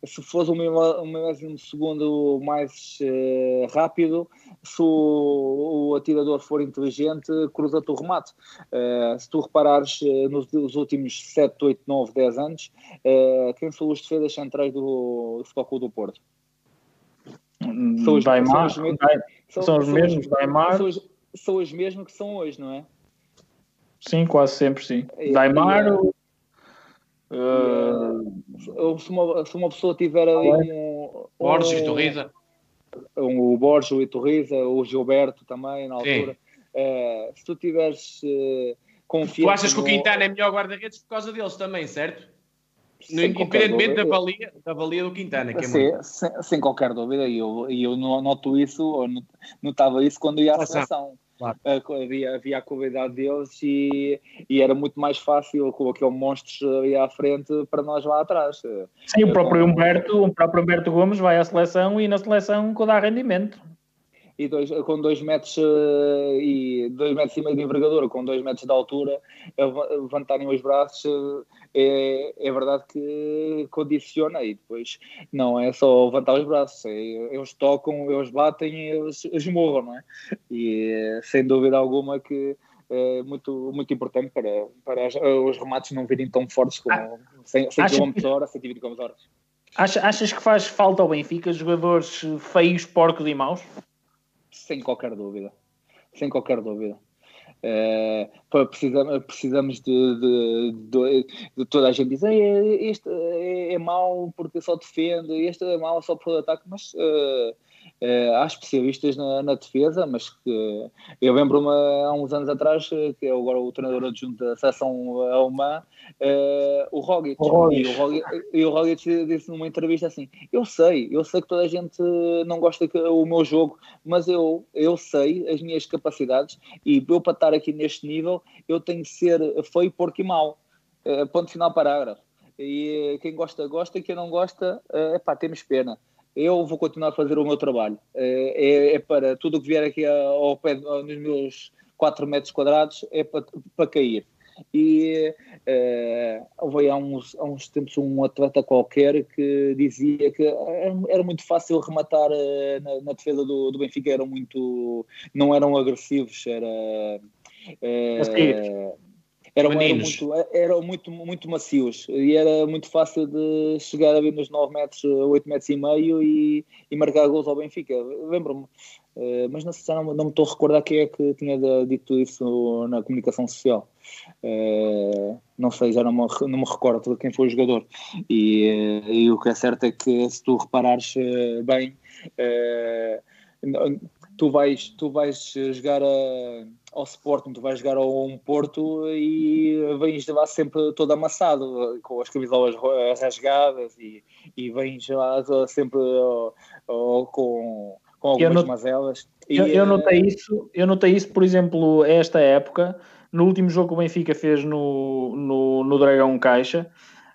se fores um milésimo de segundo mais uh, rápido, se o, o, atirador for inteligente, cruza-te o remate. Uh, se tu reparares uh, nos, nos, últimos 7, 8, 9, 10 anos, quem são os defesas centrais do, do Futebol do Porto? São os, Daimar, são os, mesmos, são, são os mesmos, Daimar. São são os mesmos que são hoje, não é? Sim, quase sempre, sim. É, Daimar, é, Uh, se, uma, se uma pessoa tiver ali um, Borges um, e Torriza um, o Borges, o Iturriza, o Gilberto também na altura. Uh, se tu tiveres uh, confiança tu achas que o Quintana é melhor guarda-redes por causa deles também, certo? No, independentemente da valia, da valia do Quintana que é Sim, muito... sem, sem, qualquer dúvida. E eu, eu noto isso ou notava isso quando ia à seleção Claro. Havia, havia a qualidade deles e, e era muito mais fácil com aquele monstro ali à frente para nós lá atrás. Sim, o próprio, Humberto, o próprio Humberto Gomes vai à seleção e na seleção dá rendimento e dois, com 2 metros uh, e 2 metros e meio de envergadura, com 2 metros de altura, levantarem os braços, uh, é, é verdade que condiciona e depois não é só levantar os braços, é, eles tocam, eles batem e eles esmurram, não é? E sem dúvida alguma que é muito, muito importante para, para os remates não virem tão fortes como ah, 100, 100 km hora, 120 km hora. Achas que faz falta ao Benfica jogadores feios, porcos e maus? Sem qualquer dúvida. Sem qualquer dúvida. É, precisamos, precisamos de, de, de, de, toda a gente dizer este é, é mau porque só defende, este é mau só por ataque, mas uh, Uh, há especialistas na, na, defesa, mas que eu lembro-me há uns anos atrás, eh, que é agora o treinador adjunto da seleção alemã, uh, o Rogic. E o Rogic, disse numa entrevista assim: Eu sei, eu sei que toda a gente não gosta do meu jogo, mas eu, eu sei as minhas capacidades e eu para estar aqui neste nível, eu tenho que ser feio, porco e mau. Uh, ponto final, parágrafo. E quem gosta, gosta, e quem não gosta, é pá, temos pena eu vou continuar a fazer o meu trabalho. É, é, é para tudo o que vier aqui ao pé, nos meus 4 metros quadrados, é para, para cair. E é, houve há uns, há uns tempos um atleta qualquer que dizia que era muito fácil rematar eh, na, na defesa do, do, Benfica, eram muito, não eram agressivos, era. É, eram, eram, muito, eram muito, muito macios e era muito fácil de chegar ali nos 9 metros, 8 metros e meio e, e marcar gols ao Benfica. Lembro-me, uh, mas não, não, não me estou a recordar quem é que tinha dito isso na comunicação social. Uh, não sei, já não me, não me recordo de quem foi o jogador. E, uh, e, o que é certo é que se tu reparares bem tu vais, tu vais jogar a, ao Sporting, tu vais jogar ao um Porto e vens lá sempre todo amassado, com as camisolas rasgadas e, e vens lá sempre com, com algumas eu mazelas. Eu, eu, notei isso, eu notei isso, por exemplo, esta época, no último jogo que o Benfica fez no, no, no Dragão Caixa,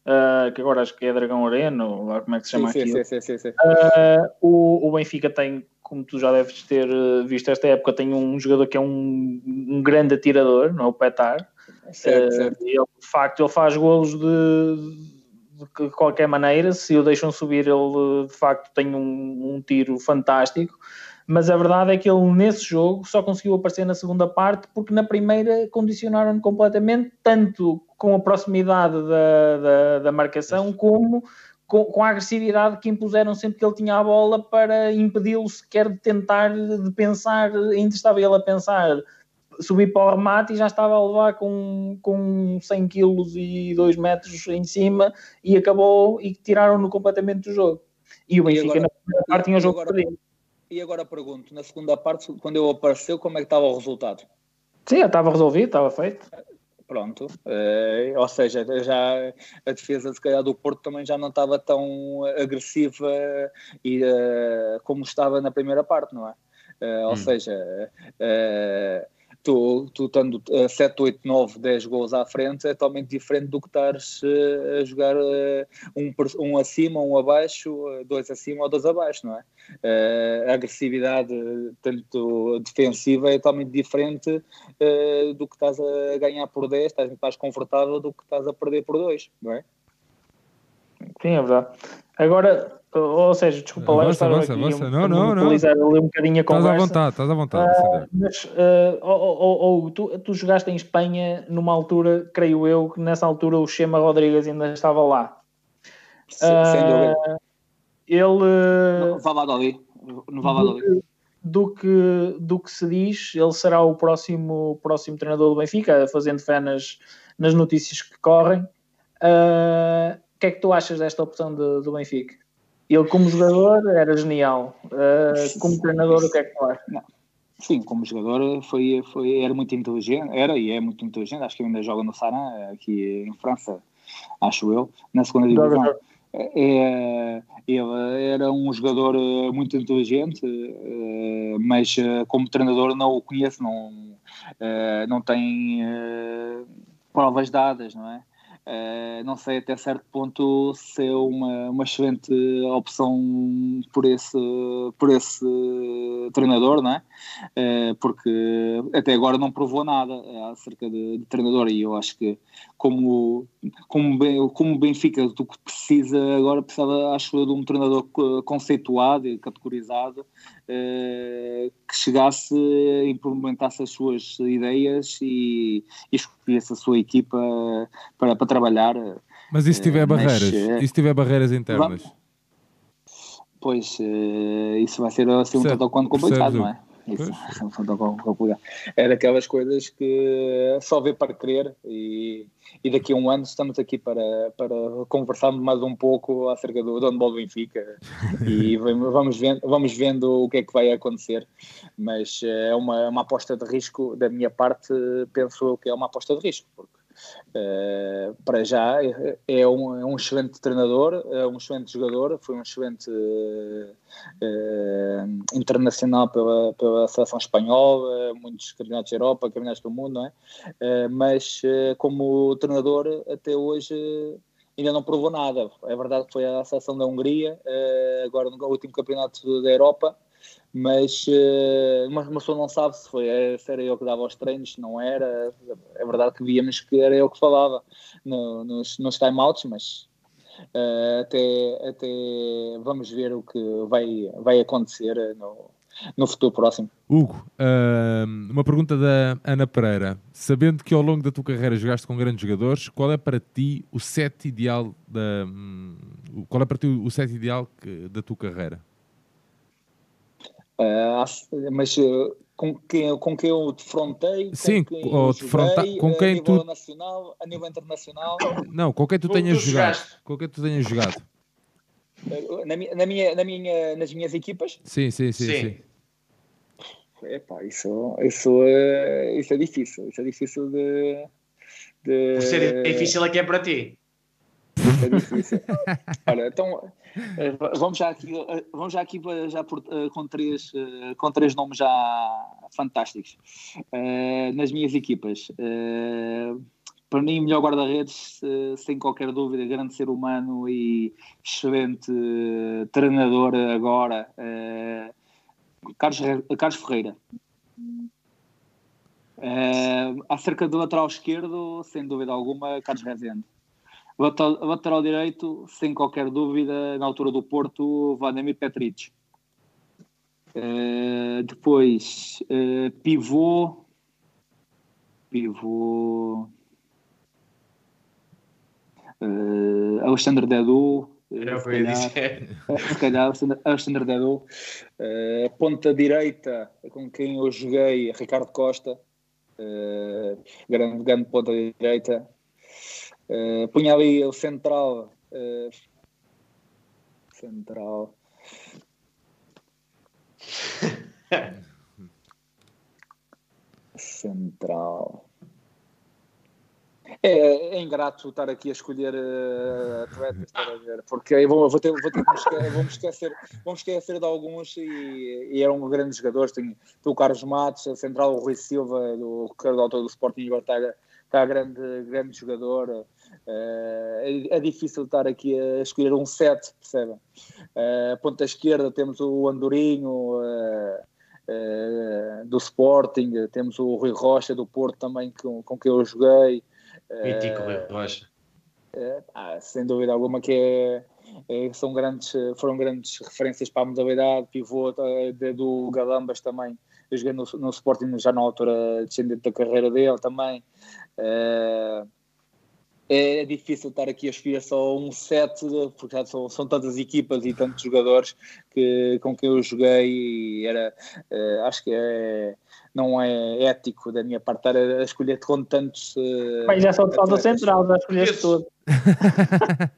uh, que agora acho que é Dragão Arena, ou lá como é que se chama sim, aquilo. Sim, sim, sim, uh, o, o Benfica tem, como tu já deves ter eh, visto esta época, tem um jogador que é um, um grande atirador, não é o Petar. Certo, uh, certo. Ele, de facto, ele faz golos de, de qualquer maneira, se o deixam subir, ele de facto tem um, um tiro fantástico mas a verdade é que ele nesse jogo só conseguiu aparecer na segunda parte porque na primeira condicionaram-no completamente, tanto com a proximidade da, da, da marcação como com, com, a agressividade que impuseram sempre que ele tinha a bola para impedi-lo sequer de tentar, de pensar, ainda estava ele a pensar subir para o remate e já estava a levar com, com 100 kg e 2 metros em cima e acabou e tiraram-no completamente do jogo. E o Benfica agora, na primeira parte tinha o jogo agora, perdido. E agora pergunto, na segunda parte, quando eu apareceu, como é que estava o resultado? Sim, estava resolvido, estava feito. Pronto, uh, ou seja, já a defesa se calhar do Porto também já não estava tão agressiva e, uh, como estava na primeira parte, não é? Uh, ou hum. seja, tu, tu estando 7, 8, 9, 10 gols à frente é totalmente diferente do que estares uh, a jogar uh, um, um acima, um abaixo, uh, dois acima ou dois abaixo, não é? a agressividade, tanto defensiva, é totalmente diferente do que estás a ganhar por 10, estás, estás confortável do que estás a perder por 2, não é? Sim, é verdade. Agora, ou seja, desculpa lá, avança, avança, aqui avança. Um, não, não, não. ali um bocadinho a conversa. Estás à vontade, estás à vontade. Uh, mas, uh, ou, ou, ou tu, tu jogaste em Espanha numa altura, creio eu, que nessa altura o Chema Rodrigues ainda estava lá. Sem, uh, sem dúvida. Ah, ele... No Valladolid. No Valladolid. Do que, do que se diz, ele será o próximo, próximo treinador do Benfica, fazendo fé nas, nas notícias que correm. Uh, o que é que tu achas desta opção de, do Benfica? Ele, como jogador, era genial. Uh, como treinador, o que é que tu achas? Sim, como jogador foi, foi, era muito inteligente, era e é muito inteligente, acho que ainda joga no Saran, aqui em França, acho eu, na segunda divisão. É, ele era um jogador eh, muito inteligente, eh, mas eh, como treinador não o conheço, não, não tem provas dadas, não é? Uh, não sei até certo ponto se é uma, uma excelente opção por esse, por esse treinador, não é? Uh, porque até agora não provou nada acerca de, de, treinador e eu acho que como, como, como Benfica do que precisa agora precisava acho de um treinador conceituado e categorizado que chegasse implementasse as suas ideias e, e escolhesse a sua equipa para, para trabalhar. Mas e se tiver uh, barreiras? Mas, e se tiver barreiras internas? Pois, isso vai ser assim um tanto quanto complicado, não é? Isso, é daquelas coisas que só vê para crer e, e daqui a um ano estamos aqui para, para conversarmos mais um pouco acerca do Dono Ball Benfica e vamos vendo, vamos vendo o que é que vai acontecer, mas é uma, uma aposta de risco da minha parte, penso que é uma aposta de risco, porque Uh, para já é, é um, é um, excelente treinador, é um excelente jogador, foi um excelente uh, internacional pela, pela seleção espanhola, muitos campeonatos da Europa, campeonatos do mundo, não é? mas como treinador até hoje ainda não provou nada. É verdade que foi a seleção da Hungria, agora no último campeonato da Europa, mas uh, uma, pessoa não sabe se, foi, eh, se era eu que dava os treinos, se não era. É verdade que víamos que era eu que falava no, nos, nos timeouts, mas uh, até, até vamos ver o que vai, vai acontecer no, no futuro próximo. Hugo, uh, uma pergunta da Ana Pereira. Sabendo que ao longo da tua carreira jogaste com grandes jogadores, qual é para ti o set ideal da, um, qual é para ti o set ideal da tua carreira? Uh, mas uh, com, quem, com quem eu defrontei, Sim, com quem ou defronta, com quem a nível tu... nacional, a nível internacional. Não, com quem tu tenhas jogado. Com quem tu tenhas jogado. Na, na, minha, na minha, nas minhas equipas? Sim, sim, sim. sim. sim. Epá, isso, isso, é, isso é difícil. Isso é difícil de. de... Por ser difícil é que é para ti. É difícil. Olha, então eh, vamos já aqui, eh, vamos já aqui já por, eh, com, três, com três nomes já fantásticos nas minhas equipas. Para mim, melhor guarda-redes, sem qualquer dúvida, grande ser humano e excelente treinador agora, Carlos, Carlos Ferreira. acerca do lateral esquerdo, sem dúvida alguma, Carlos Rezende. Lateral direito, sem qualquer dúvida, na altura do Porto, Vladimir Petric. Uh, depois, uh, pivô. Pivô. Uh, Alexandre Dedu. O que eu dizer. Se calhar, Alexandre Dedu. Uh, ponta direita, com quem eu joguei, Ricardo Costa. grande, grande ponta direita. Uh, punha ali o central. Uh, central. central. É, é, ingrato estar aqui a escolher uh, atletas para ver, porque eu vou, vou, ter, vou, ter, vou, me esquecer, vou me esquecer de alguns e, e eram grandes jogadores. Tem o Carlos Matos, a central, o Rui Silva, do, o autor do Sporting agora está, está grande, grande jogador. Uh, é, é, difícil estar aqui a escolher um set, percebem? Uh, ponta esquerda temos o Andorinho uh, do Sporting, temos o Rui Rocha do Porto também com, com quem eu joguei. Mítico Rui Rocha. Ah, sem dúvida alguma que é, é, são grandes, foram grandes referências para a modalidade, pivô de, do Galambas também, eu joguei no, no Sporting já na altura descendente da carreira dele também. Uh, é difícil estar aqui a escolher só um set, porque já são, são tantas equipas e tantos jogadores que, com quem eu joguei e era, uh, acho que é, não é ético da minha parte estar a escolher com tantos. Uh, Mas já só te falta central, já escolheste tudo.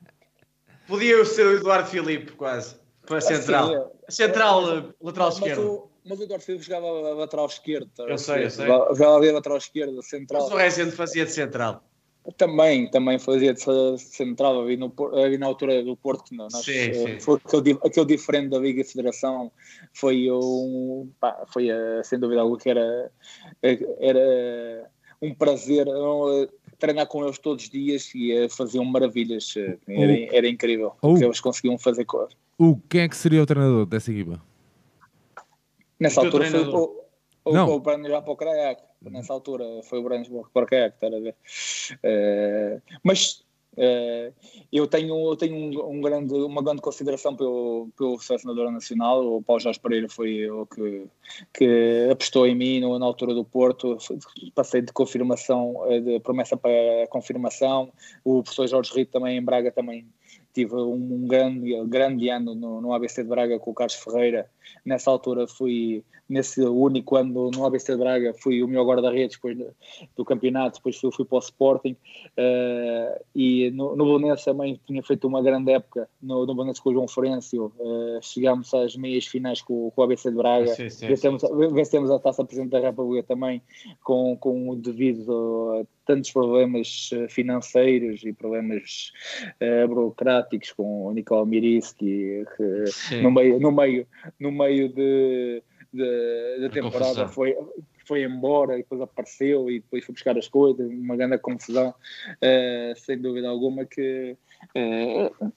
Podia ser o Eduardo Filipe, quase, para a central. Assim, é. central, é, lateral esquerdo. Mas o Eduardo Filipe jogava lateral esquerdo. Tá? Eu sei, eu sei. Jogava lateral esquerdo, central. Mas o Rezende fazia de central. Também, também fazia de central ali, no, ali na altura do Porto. Não, nós, sim, eh, sim. Foi aquele, aquele diferente da Liga Federação foi um, pá, foi eh, sem dúvida algo que era, era um prazer treinar com eles todos os dias e faziam maravilhas. Era, era incrível o que eles conseguiam fazer. O quem é que seria o treinador dessa equipa? Nessa o altura foi o, o, não. o Brandon já para o Krayak. Nessa altura foi o Brandon para Krayak, está a ver. Uh, mas Uh, eu tenho, eu tenho um, um, grande, uma grande consideração pelo, pelo selecionador nacional. O Paulo Jorge Pereira foi o que, que apostou em mim no, na altura do Porto. Passei de confirmação, eh, de promessa para confirmação. O professor Jorge Rito também em Braga também tive um, um grande, grande ano no, no, ABC de Braga com o Carlos Ferreira. Nessa altura fui, nesse único ano no ABC de Braga, fui o meu guarda-redes depois do, campeonato, depois fui, fui para o Sporting. Uh, e no, no Bolonense também tinha feito uma grande época no, no Bolonense com o João Florencio. Uh, chegámos às meias finais com, com o ABC de Braga. Sim, sim, vencemos, sim. vencemos a taça Presidente da República também com, com o devido tantos problemas eh, financeiros e problemas uh, burocráticos com o Nicole Miriski, que no meio, no meio, no meio de, de, da temporada foi, foi embora e depois apareceu e depois foi buscar as coisas, uma grande confusão, uh, sem dúvida alguma que uh,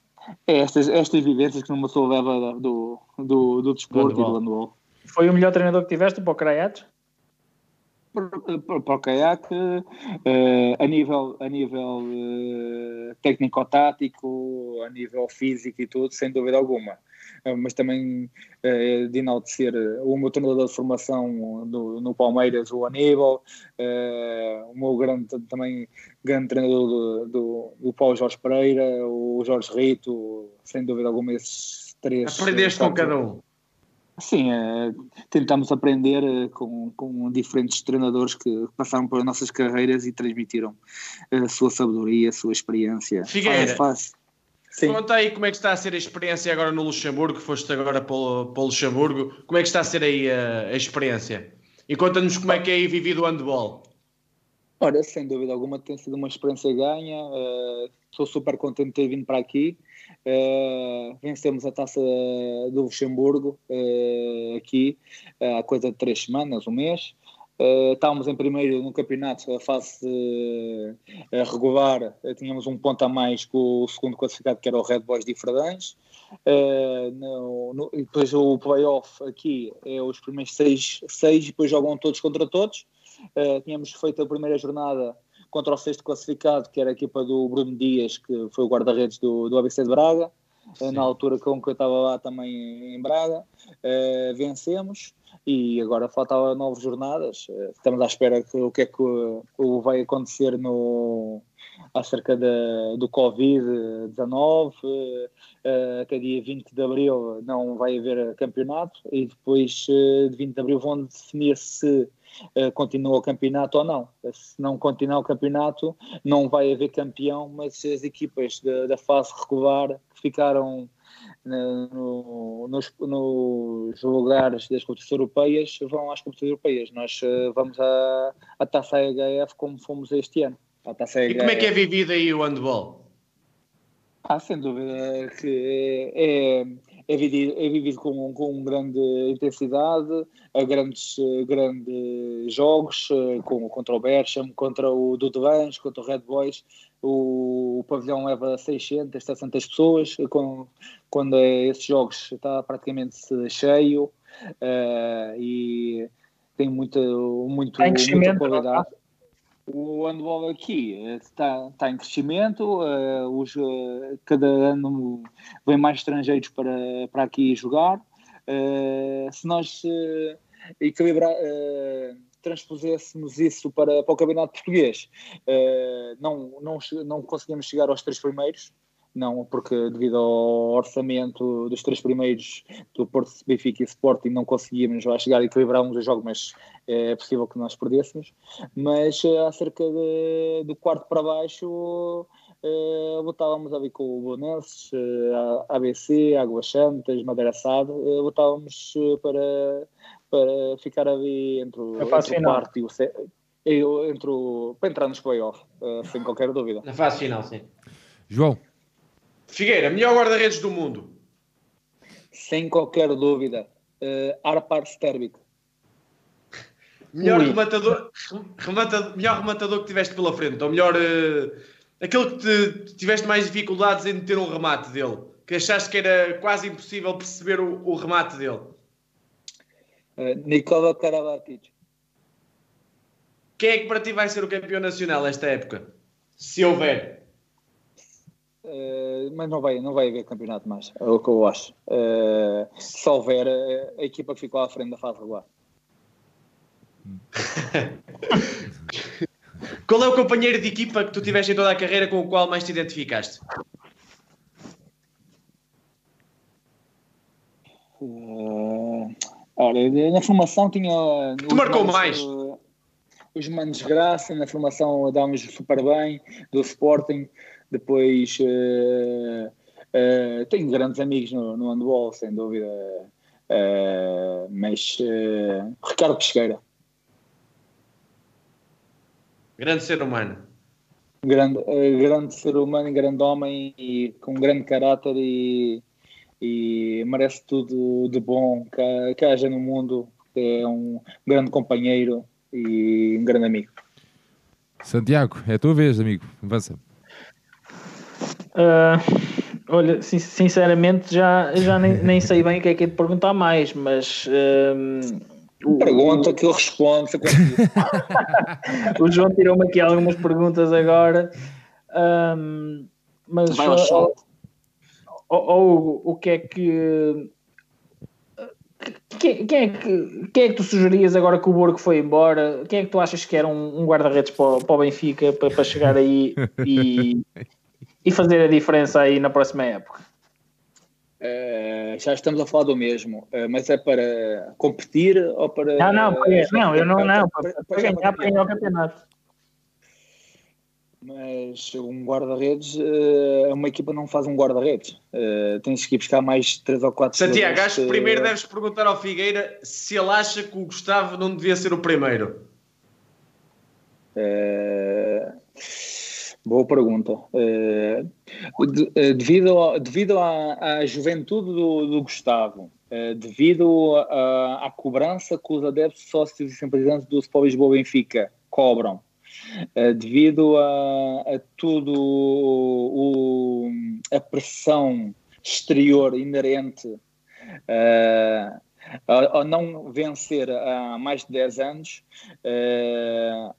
é estas, estas vivências que uma pessoa leva do, do, do desporto e do handball. Foi o melhor treinador que tiveste para o Craiates? para o caiaque uh, a nível, a nível uh, técnico-tático, a nível físico e tudo, sem dúvida alguma. Uh, mas também de enaltecer o meu treinador de formação do, no Palmeiras, o Aníbal, o meu grande, também grande treinador do, do, do Paulo Jorge Pereira, o Jorge Rito, sem dúvida alguma, esses três. Aprendeste com cada um. Sim, é, tentamos aprender eh, com, com diferentes treinadores que passaram pelas nossas carreiras e transmitiram a sua sabedoria, a sua experiência. Figueira, faz, faz. Sim. Conta aí como é que está a ser a experiência agora no Luxemburgo, foste agora para o, para o Luxemburgo, como é que está a ser aí a, a experiência? E conta-nos como é que é aí vivido o handball. Ora, sem dúvida alguma tem sido uma experiência ganha, uh, estou super contente de ter vindo para aqui, uh, vencemos a taça do Luxemburgo uh, aqui há coisa de três semanas, um mês, Uh, estávamos em primeiro no campeonato, a fase uh, regular, uh, tínhamos um ponto a mais que o segundo classificado, que era o Red Boys de Fradães. No, no, e depois o playoff aqui é os primeiros seis, seis e depois jogam todos contra todos. tínhamos feito a primeira jornada contra o sexto classificado, que era a equipa do Bruno Dias, que foi o guarda-redes do, do ABC de Braga. na altura com que eu estava lá também em Braga, vencemos e agora faltavam nove jornadas. Eh, estamos à espera que o que é que vai acontecer no acerca de, do Covid-19. Uh, até dia 20 de abril não vai haver campeonato e depois de 20 de abril vão definir se continua o campeonato ou não. Se não continuar o campeonato, não vai haver campeão, mas as equipas da fase regular que ficaram no, nos, nos, lugares das competições europeias vão às competições europeias. Nós uh, vamos à, à Taça HF como fomos este ano. e como é que é vivido aí o handball? Ah, sem dúvida que é, é, é vivido, é vivido com, com grande intensidade, a grandes, grandes jogos, eh, com, contra o Bersham, contra o Dudevans, contra o Red Boys, o, o, pavilhão leva 600, 700 pessoas, com, quando é esses jogos está praticamente cheio uh, e tem muita, muito, muita qualidade. O handball aqui está, está em crescimento, uh, os, uh, cada ano vem mais estrangeiros para, para aqui jogar. Uh, se nós equilibrar, transpuséssemos isso para, para o campeonato português, não, não, não conseguimos chegar aos três primeiros, não, porque devido ao orçamento dos três primeiros do Porto, Benfica e Sporting não conseguíamos lá chegar e equilibrarmos o jogo, mas é possível que nós perdêssemos. Mas eh, acerca de, do quarto para baixo, uh, botávamos ali com o Bonenses, uh, ABC, Águas Santas, Madeira Sado, uh, botávamos para, para ficar ali entre, o, entre o quarto e o, entre o, para entrar nos playoff, uh, sem qualquer dúvida. Na fase final, sim. João. Figueira, melhor guarda-redes do mundo. Sem qualquer dúvida. Uh, Arpar Sterbic. Melhor rematador, melhor rematador que tiveste pela frente, ou melhor, uh, aquele que te, tiveste mais dificuldades em ter um remate dele, que achaste que era quase impossível perceber o, o remate dele. Uh, Nikola Karabatic. Quem é que para ti vai ser o campeão nacional esta época? Se houver. Uh, mas não vai, não vai haver campeonato mais, é o que eu acho. Uh, se houver uh, a equipa que ficou à frente da fase regular. qual é o companheiro de equipa que tu tiveste em toda a carreira com o qual mais te identificaste? olha, na formação tinha. Que marcou manos, mais? os Manos Graça, na formação dámos super bem, do Sporting. Depois uh, uh, tenho grandes amigos no, no handball, sem dúvida, uh, mas Ricardo Pesqueira. Grande ser humano. Grande, grande ser humano, grande homem e com grande caráter e, e merece tudo de bom que, que haja no mundo. É um grande companheiro e um grande amigo. Santiago, é a tua vez, amigo. Avança. Uh, olha, sinceramente já, já nem, nem sei bem o que é que é de perguntar mais, mas. Uh, Pergunta o, que eu respondo. o João tirou-me aqui algumas perguntas agora. Um, mas. Vai ou, ou, o que é que. Quem, quem, é que, quem é que tu sugerias agora que o Borgo foi embora? Quem é que tu achas que era um, um guarda-redes para, para o Benfica para, para chegar aí e, e fazer a diferença aí na próxima época? Uh, já estamos a falar do mesmo, uh, mas é para competir ou para. Não, não, para, não, eu não, não, para, para, para ganhar, para ganhar o campeonato. Mas um guarda-redes, uh, uma equipa não faz um guarda-redes. Uh, tens que ir buscar mais 3 ou 4 Santiago, acho que primeiro deves perguntar ao Figueira se ele acha que o Gustavo não devia ser o primeiro. Uh, boa pergunta. devido devido à, à juventude do, do Gustavo, devido à cobrança que os adeptos, sócios e simpatizantes do Sport Lisboa Benfica cobram devido a, a tudo o, a pressão exterior inerente ao não vencer há mais de 10 anos,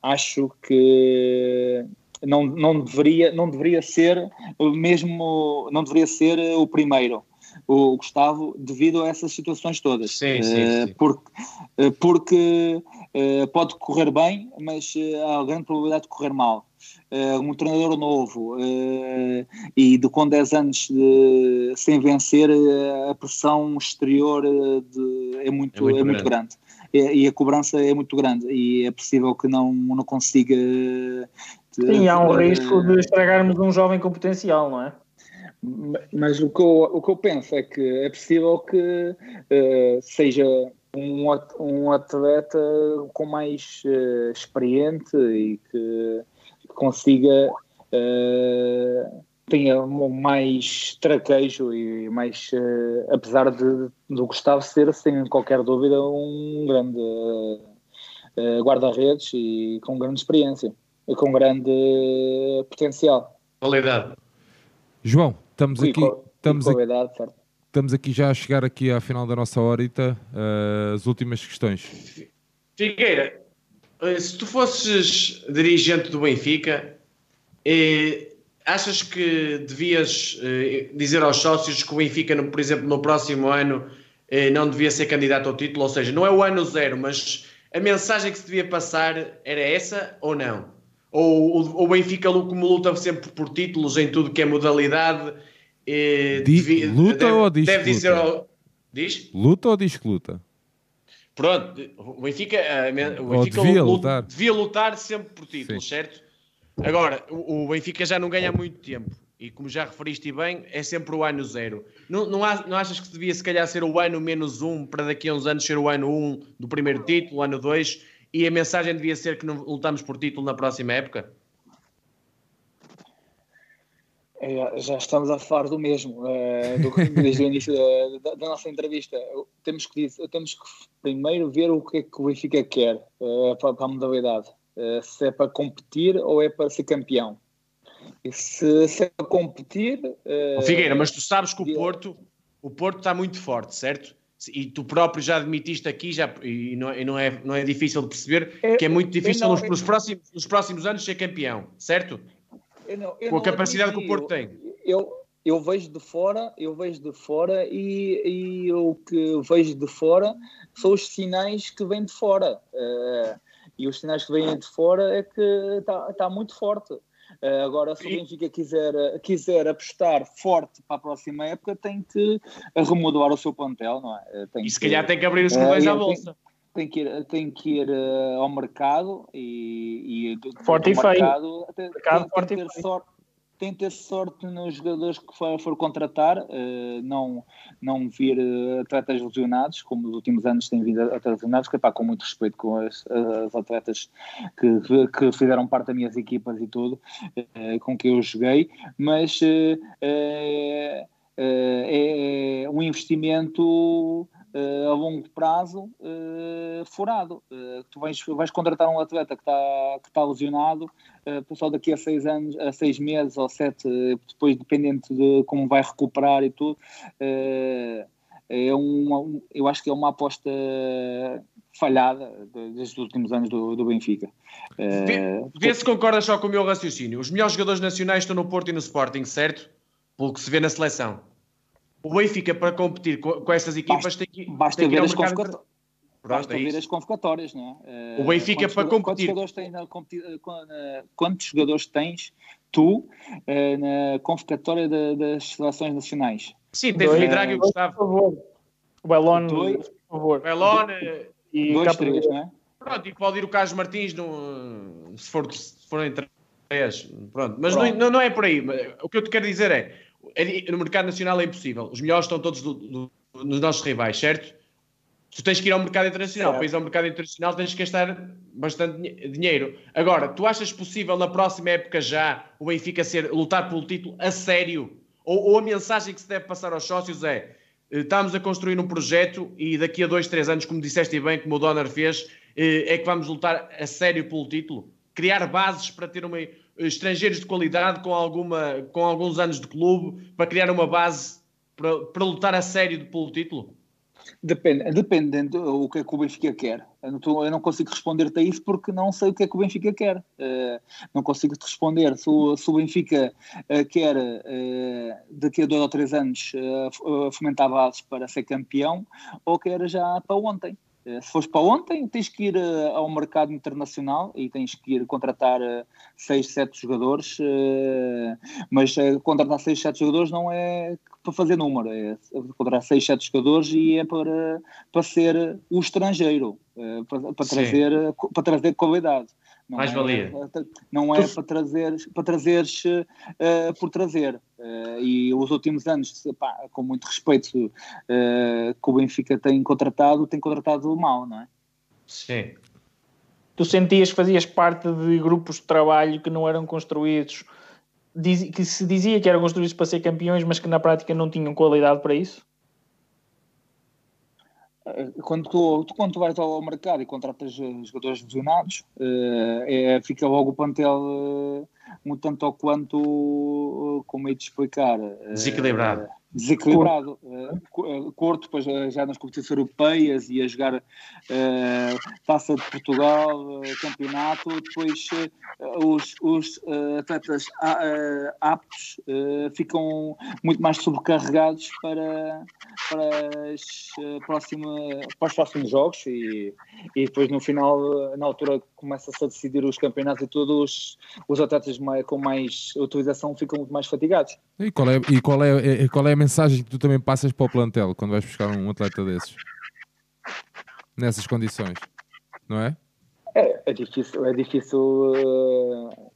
acho que não, não, deveria, não deveria ser o mesmo, não deveria ser o primeiro o Gustavo devido a essas situações todas. Sim, sim, sim. Porque, porque eh, pode correr bem, mas há grande probabilidade de correr mal. Um treinador novo e de com 10 anos de, sem vencer, a pressão exterior de, é muito, é muito, é muito grande. E, e, a cobrança é muito grande e é possível que não, não consiga. Sim, há um risco de estragarmos um jovem com potencial, não é? Mas o que, eu, o que eu penso é que é possível que uh, seja um, um atleta com mais uh, experiente e que, consiga uh, tenha mais traquejo e mais uh, apesar de do Gustavo ser sem qualquer dúvida um grande guarda-redes e com grande experiência com grande potencial. Qualidade. João, estamos aqui. Estamos aqui, estamos aqui já a chegar aqui à final da nossa horita. Uh, as últimas questões. Figueira, eh, se tu fosses dirigente do Benfica, eh, achas que devias eh, dizer aos sócios que o Benfica, no, por exemplo, no próximo ano eh, não devia ser candidato ao título? Ou seja, não é o ano zero, mas a mensagem que se devia passar era essa ou não? Ou o Benfica, como luta sempre por títulos em tudo que é modalidade, eh, Di, luta deve, ou diz deve dizer ao, diz? Luta ou diz que luta? Pronto, o Benfica, o Benfica devia, lutar. devia lutar sempre por títulos, Sim. certo? Agora, o, Benfica já não ganha há muito tempo e como já referiste bem, é sempre o ano zero. Não, não, não, achas que devia se calhar ser o ano menos um para daqui a uns anos ser o ano um do primeiro título, o ano dois, e a mensagem devia ser que não lutamos por título na próxima época? É, já estamos a falar do mesmo, uh, do, desde o início da, da, nossa entrevista. Temos que, temos que primeiro ver o que é que o Benfica quer uh, para, para, a modalidade. Uh, se é para competir ou é para ser campeão. E se, se é para competir. Figueira, mas tu sabes que o Porto, o Porto está muito forte, certo? E tu próprio já admitiste aqui, já, e, não, e não, é, não é difícil de perceber, que é muito difícil não, nos, nos, próximos, nos próximos anos ser campeão, certo? Eu não, eu com a capacidade que o Porto tem. Eu, eu vejo de fora, eu vejo de fora e, e o que vejo de fora são os sinais que vêm de fora. Uh, e os sinais que vêm de fora é que está tá muito forte. Uh, agora, se o Benfica quiser, quiser apostar forte para a próxima época, tem que remodelar o seu plantel, não é? Tem e se calhar tem que abrir os uh, à bolsa. Tem, tem que ir, tem que ir ao mercado e, e forte e feio. Mercado, tem, mercado tem, forte tem que ter sorte tem ter sorte nos jogadores que for, for contratar, uh, não, não vir uh, atletas lesionados, como nos últimos anos têm vindo atletas lesionados, que pá, com muito respeito com as, as atletas que, que fizeram parte das minhas equipas e tudo, uh, com que eu joguei, mas é um investimento uh, a longo prazo uh, furado. Uh, tu vais, vais contratar um atleta que está que tá lesionado, uh, só daqui a seis anos, a seis meses ou sete, depois dependente de como vai recuperar e tudo. é uma, eu acho que é uma aposta falhada desde os últimos anos do, do Benfica. Vê, vê se concordas só com o meu raciocínio. Os melhores jogadores nacionais estão no Porto e no Sporting, certo? Pelo que se vê na seleção o Benfica para competir com, com essas equipas basta, tem que, basta tem que ver as convocatórias. Basta é ver as convocatórias, não é? O Benfica quantos, para competir. Quantos jogadores, tens na, quantos jogadores tens tu eh, na convocatória de, das seleções nacionais? Sim, tens o Hidrago e o Gustavo. Por favor. O Elon, por favor. O Elon e dois, três, não é? Pronto, e pode ir o Carlos Martins no, se, for, se for entrar vez. Pronto. Mas não, não, é por aí. O que eu te quero dizer é, é no mercado nacional é impossível. Os melhores estão todos do, do, nos nossos rivais, certo? Tu tens que ir ao mercado internacional. Para ir ao mercado internacional tens que gastar bastante dinheiro. Agora, tu achas possível na próxima época já o Benfica ser, lutar pelo título a sério? Ou, ou a mensagem que se deve passar aos sócios é eh, estamos a construir um projeto e daqui a dois, três anos, como disseste bem, como o Donner fez, eh, é que vamos lutar a sério pelo título? Criar bases para ter uma, estrangeiros de qualidade com, alguma, com alguns anos de clube, para criar uma base para, para lutar a sério pelo título? Depende, dependendo do que é que o Benfica quer. Eu não, tô, eu não consigo responder-te a isso porque não sei o que é que o Benfica quer. Uh, não consigo te responder se o, se o Benfica uh, quer uh, daqui a dois ou três anos fomentar bases para ser campeão ou quer já para ontem. Eh, se fores para ontem, tens que ir uh, ao mercado internacional e tens que ir contratar 6, uh, 7 jogadores, uh, mas contratar 6, 7 jogadores não é para fazer número, é contratar 6, 7 jogadores e é para, para ser o estrangeiro, para, para trazer, para trazer qualidade. Não Mais é, valia. Não é para trazer, para trazeres uh, por trazer. Uh, e os últimos anos, pá, com muito respeito uh, que o Benfica tem contratado, tem contratado mal, não é? Sim. Tu sentias que fazias parte de grupos de trabalho que não eram construídos, que se dizia que eram construídos para ser campeões, mas que na prática não tinham qualidade para isso? Quando tu, tu, quando tu vais ao mercado e contratas jogadores lesionados, uh, é, fica logo o plantel uh, um tanto ou quanto, uh, como é de explicar? Desequilibrado desequilibrado. Uh, Corto, depois uh, já nas competições europeias e a jogar uh, Taça de Portugal, campeonato, depois os, os atletas aptos ficam muito mais sobrecarregados para, para, as, próxima, para os próximos jogos e, e depois no final, na altura começa-se a decidir os campeonatos e todos os atletas com mais utilização ficam muito mais fatigados. E qual é, e qual é, qual é a mensagem que tu também passas para o plantel quando vais buscar um atleta desses? Nessas condições, não é? É, é difícil, é difícil uh,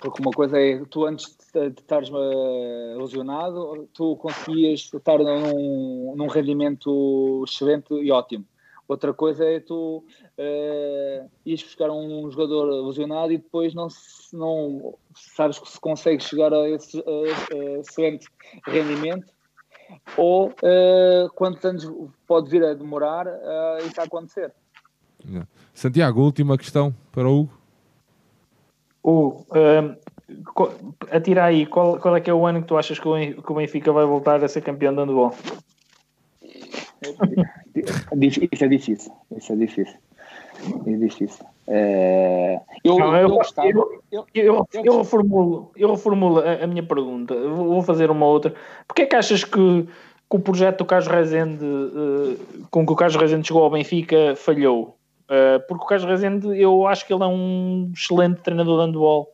porque uma coisa é tu antes de, estares uh, lesionado, tu conseguias estar num, num rendimento excelente e ótimo. Outra coisa é tu uh, ires buscar um jogador lesionado e depois não, não sabes que se consegue chegar a esse uh, excelente rendimento ou uh, quantos anos pode vir a demorar uh, isso a acontecer. Santiago, última questão para o Hugo. Hugo, uh, atira aí, qual, qual é que é o ano que tu achas que o Benfica vai voltar a ser campeão de handball? Isso é difícil. Isso é difícil. É difícil. É... Eu, Não, eu, eu, gostava, eu, eu, eu, eu, reformulo, eu reformulo a, a, minha pergunta. Vou fazer uma outra. Porquê é que achas que, que o projeto do Carlos Rezende, uh, com que o Carlos Rezende chegou ao Benfica, falhou? Uh, porque o Carlos Rezende, eu acho que ele é um excelente treinador de handball.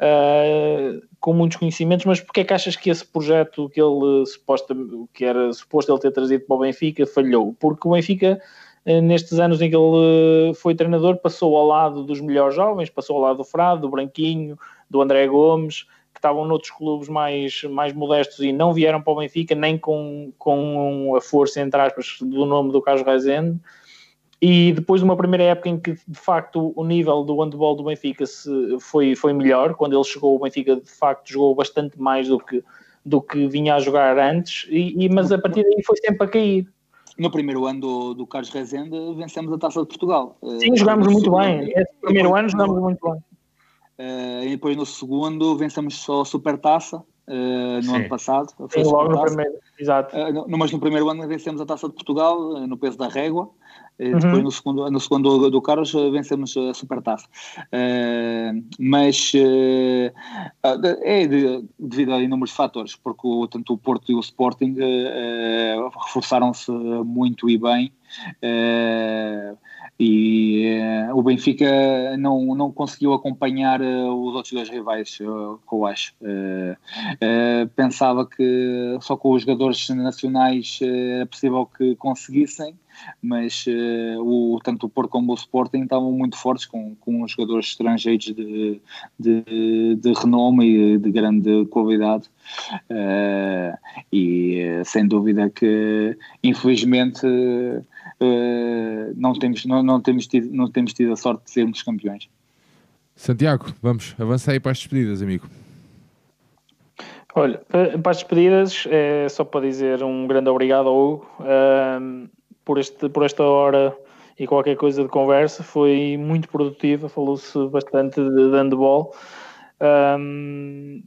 Uh, com muitos conhecimentos, mas porque é que achas que esse projeto que ele suposta, que era suposto ele ter trazido para o Benfica falhou? Porque o Benfica, eh, nestes anos em que ele foi treinador, passou ao lado dos melhores jovens, passou ao lado do Frado, do Branquinho, do André Gomes, que estavam noutros clubes mais, mais modestos e não vieram para o Benfica, nem com, com a força, entre aspas, do nome do Carlos Rezende. E depois de uma primeira época em que de facto o nível do handball do Benfica se, foi, foi melhor, quando ele chegou, o Benfica de facto jogou bastante mais do que, do que vinha a jogar antes, e, e mas a partir daí foi sempre a cair. No primeiro ano do, do Carlos Rezende vencemos a Taça de Portugal. Sim, jogámos muito bem. Esse primeiro ano jogámos muito bem. Uh, e depois no segundo vencemos só a Super Taça, uh, no Sim. ano passado. Sim, logo no primeiro, exato. Uh, no, mas no primeiro ano vencemos a Taça de Portugal, no peso da régua. Uhum. Depois no segundo, no segundo do, do Carlos vencemos a Supertaça. Uh, mas uh, é de, devido a inúmeros fatores, porque o, tanto o Porto e o Sporting uh, reforçaram-se muito e bem. E o Benfica não, não conseguiu acompanhar os outros dois rivais, que eu acho. pensava que só com os jogadores nacionais é possível que conseguissem, mas uh, o, tanto o Porto como o Sporting estavam muito fortes com, com jogadores estrangeiros de, de, de renome e de grande qualidade uh, e sem dúvida que infelizmente não, temos, não, não, temos tido, não temos tido a sorte de sermos campeões. Santiago, vamos avançar aí para as despedidas, amigo. Olha, para as despedidas, é só para dizer um grande obrigado ao Hugo um, por, este, por esta hora e qualquer coisa de conversa. Foi muito produtiva, falou-se bastante de, de handball. Um,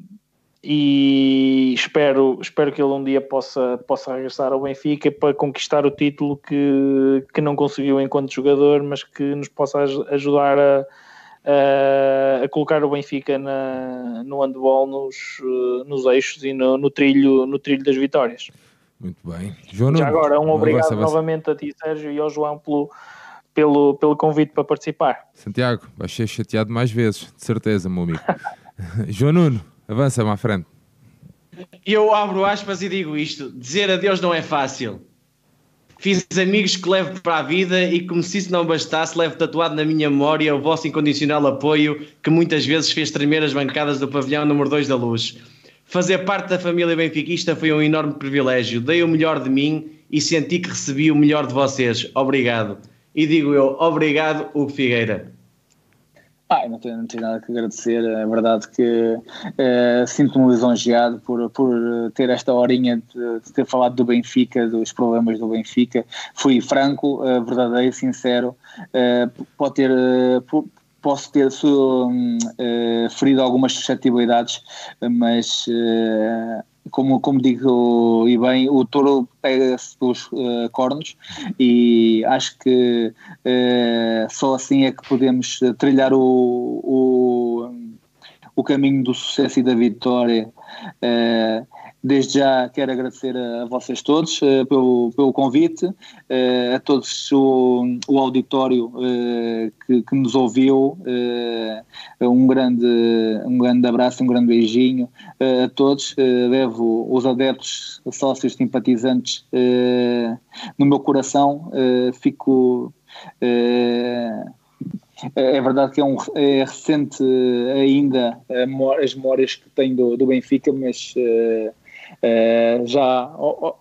e espero, espero que ele um dia possa, possa regressar ao Benfica para conquistar o título que, que não conseguiu enquanto jogador, mas que nos possa ajudar a uh, a colocar o Benfica na, no handball nos, nos eixos e no, no, trilho, no trilho das vitórias. Muito bem. João Já agora, um obrigado avança, avança. novamente a ti, Sérgio, e ao João pelo, pelo, pelo convite para participar. Santiago, vais ser chateado mais vezes, de certeza, meu amigo. João Nuno, avança-me à frente. Eu abro aspas e digo isto: dizer adeus não é fácil. Fiz amigos que levo para a vida e, como se isso não bastasse, levo tatuado na minha memória o vosso incondicional apoio que muitas vezes fez tremer as bancadas do pavilhão número 2 da Luz. Fazer parte da família benfiquista foi um enorme privilégio. Dei o melhor de mim e senti que recebi o melhor de vocês. Obrigado. E digo eu, obrigado, Hugo Figueira. Ah, não tenho, não tenho nada que agradecer. É verdade que é, sinto-me lisonjeado por, por ter esta horinha de, de, ter falado do Benfica, dos problemas do Benfica. Fui franco, é, verdadeiro, sincero. É, pode ter. posso ter ferido algumas suscetibilidades, mas como, como digo e bem, o touro pega-se dos uh, cornos e acho que uh, só assim é que podemos trilhar o, o, o caminho do sucesso e da vitória. Uh, Desde já quero agradecer a, vocês todos uh, pelo, pelo convite, uh, a todos o, o auditório uh, que, que, nos ouviu, um, grande, um grande abraço, um grande beijinho a todos. levo os adeptos, sócios, simpatizantes no meu coração. fico. É verdade que é, um, é recente ainda as memórias que tenho do, do Benfica, mas uh, já,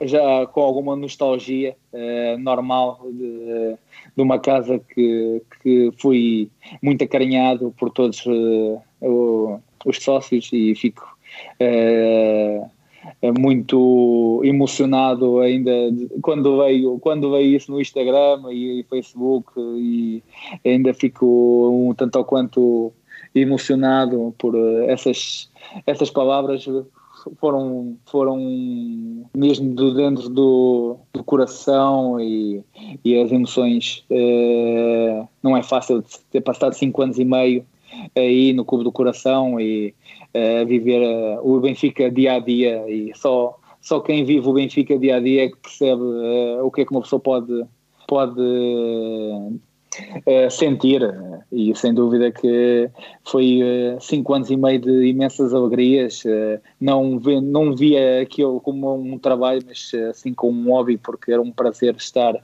já com alguma nostalgia uh, normal de, de, uma casa que, que fui muito acarinhado por todos uh, os sócios e fico muito emocionado ainda quando veio quando veio isso no Instagram e, e Facebook e ainda fico um tanto ou quanto emocionado por essas essas palavras foram, foram mesmo do dentro do, do coração e, e as emoções. Uh, não é fácil ter passado cinco anos e meio aí no Clube do Coração e uh, viver uh, o Benfica dia a dia e só, só quem vive o Benfica dia a dia é que percebe o que é que uma pessoa pode, pode sentir e sem dúvida que foi uh, cinco anos e meio de imensas alegrias uh, não, vi, não via aquilo como um trabalho mas assim como um hobby porque era um prazer estar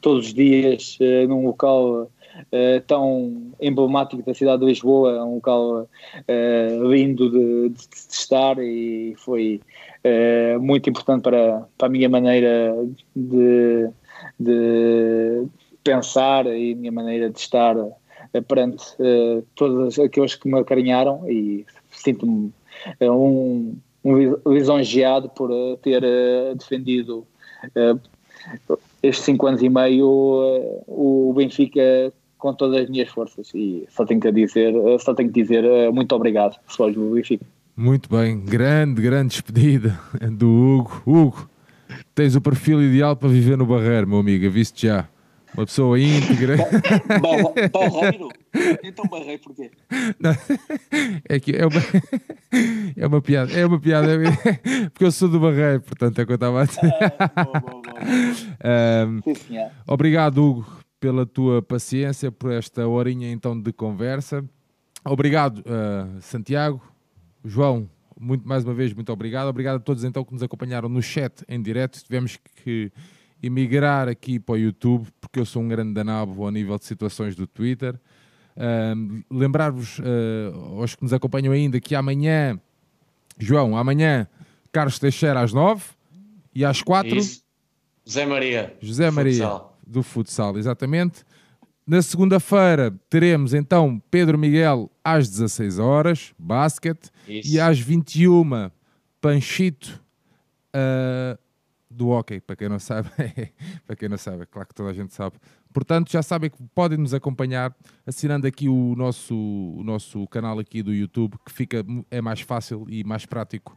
todos os dias num local Uh, tão emblemático da cidade de Lisboa, um local uh, lindo de, de, de, estar e foi uh, muito importante para, para a minha maneira de, de pensar e a minha maneira de estar uh, perante uh, todos aqueles que me acarinharam e sinto-me uh, um, um lisonjeado por ter defendido estes cinco anos e meio o Benfica com todas as minhas forças e só tenho que dizer, só tenho que dizer muito obrigado, pessoal do Benfica. Muito bem, grande, grande despedida do Hugo. Hugo, tens o perfil ideal para viver no Barreiro, meu amigo, viste já. Uma pessoa íntegra. Barreiro? Então barreiro porquê? Não, é que é uma, é uma piada, é uma piada, é, porque eu sou do Barreiro, portanto é o que eu estava a dizer. Ah, boa, boa, boa. Um, Sim, obrigado, Hugo, pela tua paciência, por esta horinha então de conversa. Obrigado, uh, Santiago, João, muito mais uma vez, muito obrigado. Obrigado a todos então que nos acompanharam no chat em direto. Tivemos que e migrar aqui para o YouTube, porque eu sou um grande danabo ao nível de situações do Twitter. Um, Lembrar-vos, uh, aos que nos acompanham ainda, que amanhã, João, amanhã, Carlos Teixeira às 9 e às 4. Isso. José Maria. José Maria, do futsal, exatamente. Na segunda-feira teremos então Pedro Miguel às 16 horas, basquete, Isso. e às 21 Panchito uh, do hockey, para quem não sabe, para quem não sabe, é claro que toda a gente sabe. Portanto, já sabem que podem nos acompanhar assinando aqui o nosso, o nosso canal aqui do YouTube, que fica, é mais fácil e mais prático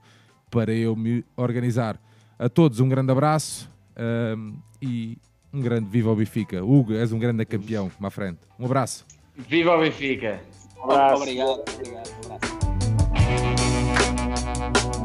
para eu me organizar. A todos um grande abraço um, e um grande viva o Benfica. Hugo, és um grande campeão, à frente. Um abraço. Viva o Benfica. Um abraço. Obrigado, obrigado. Um abraço.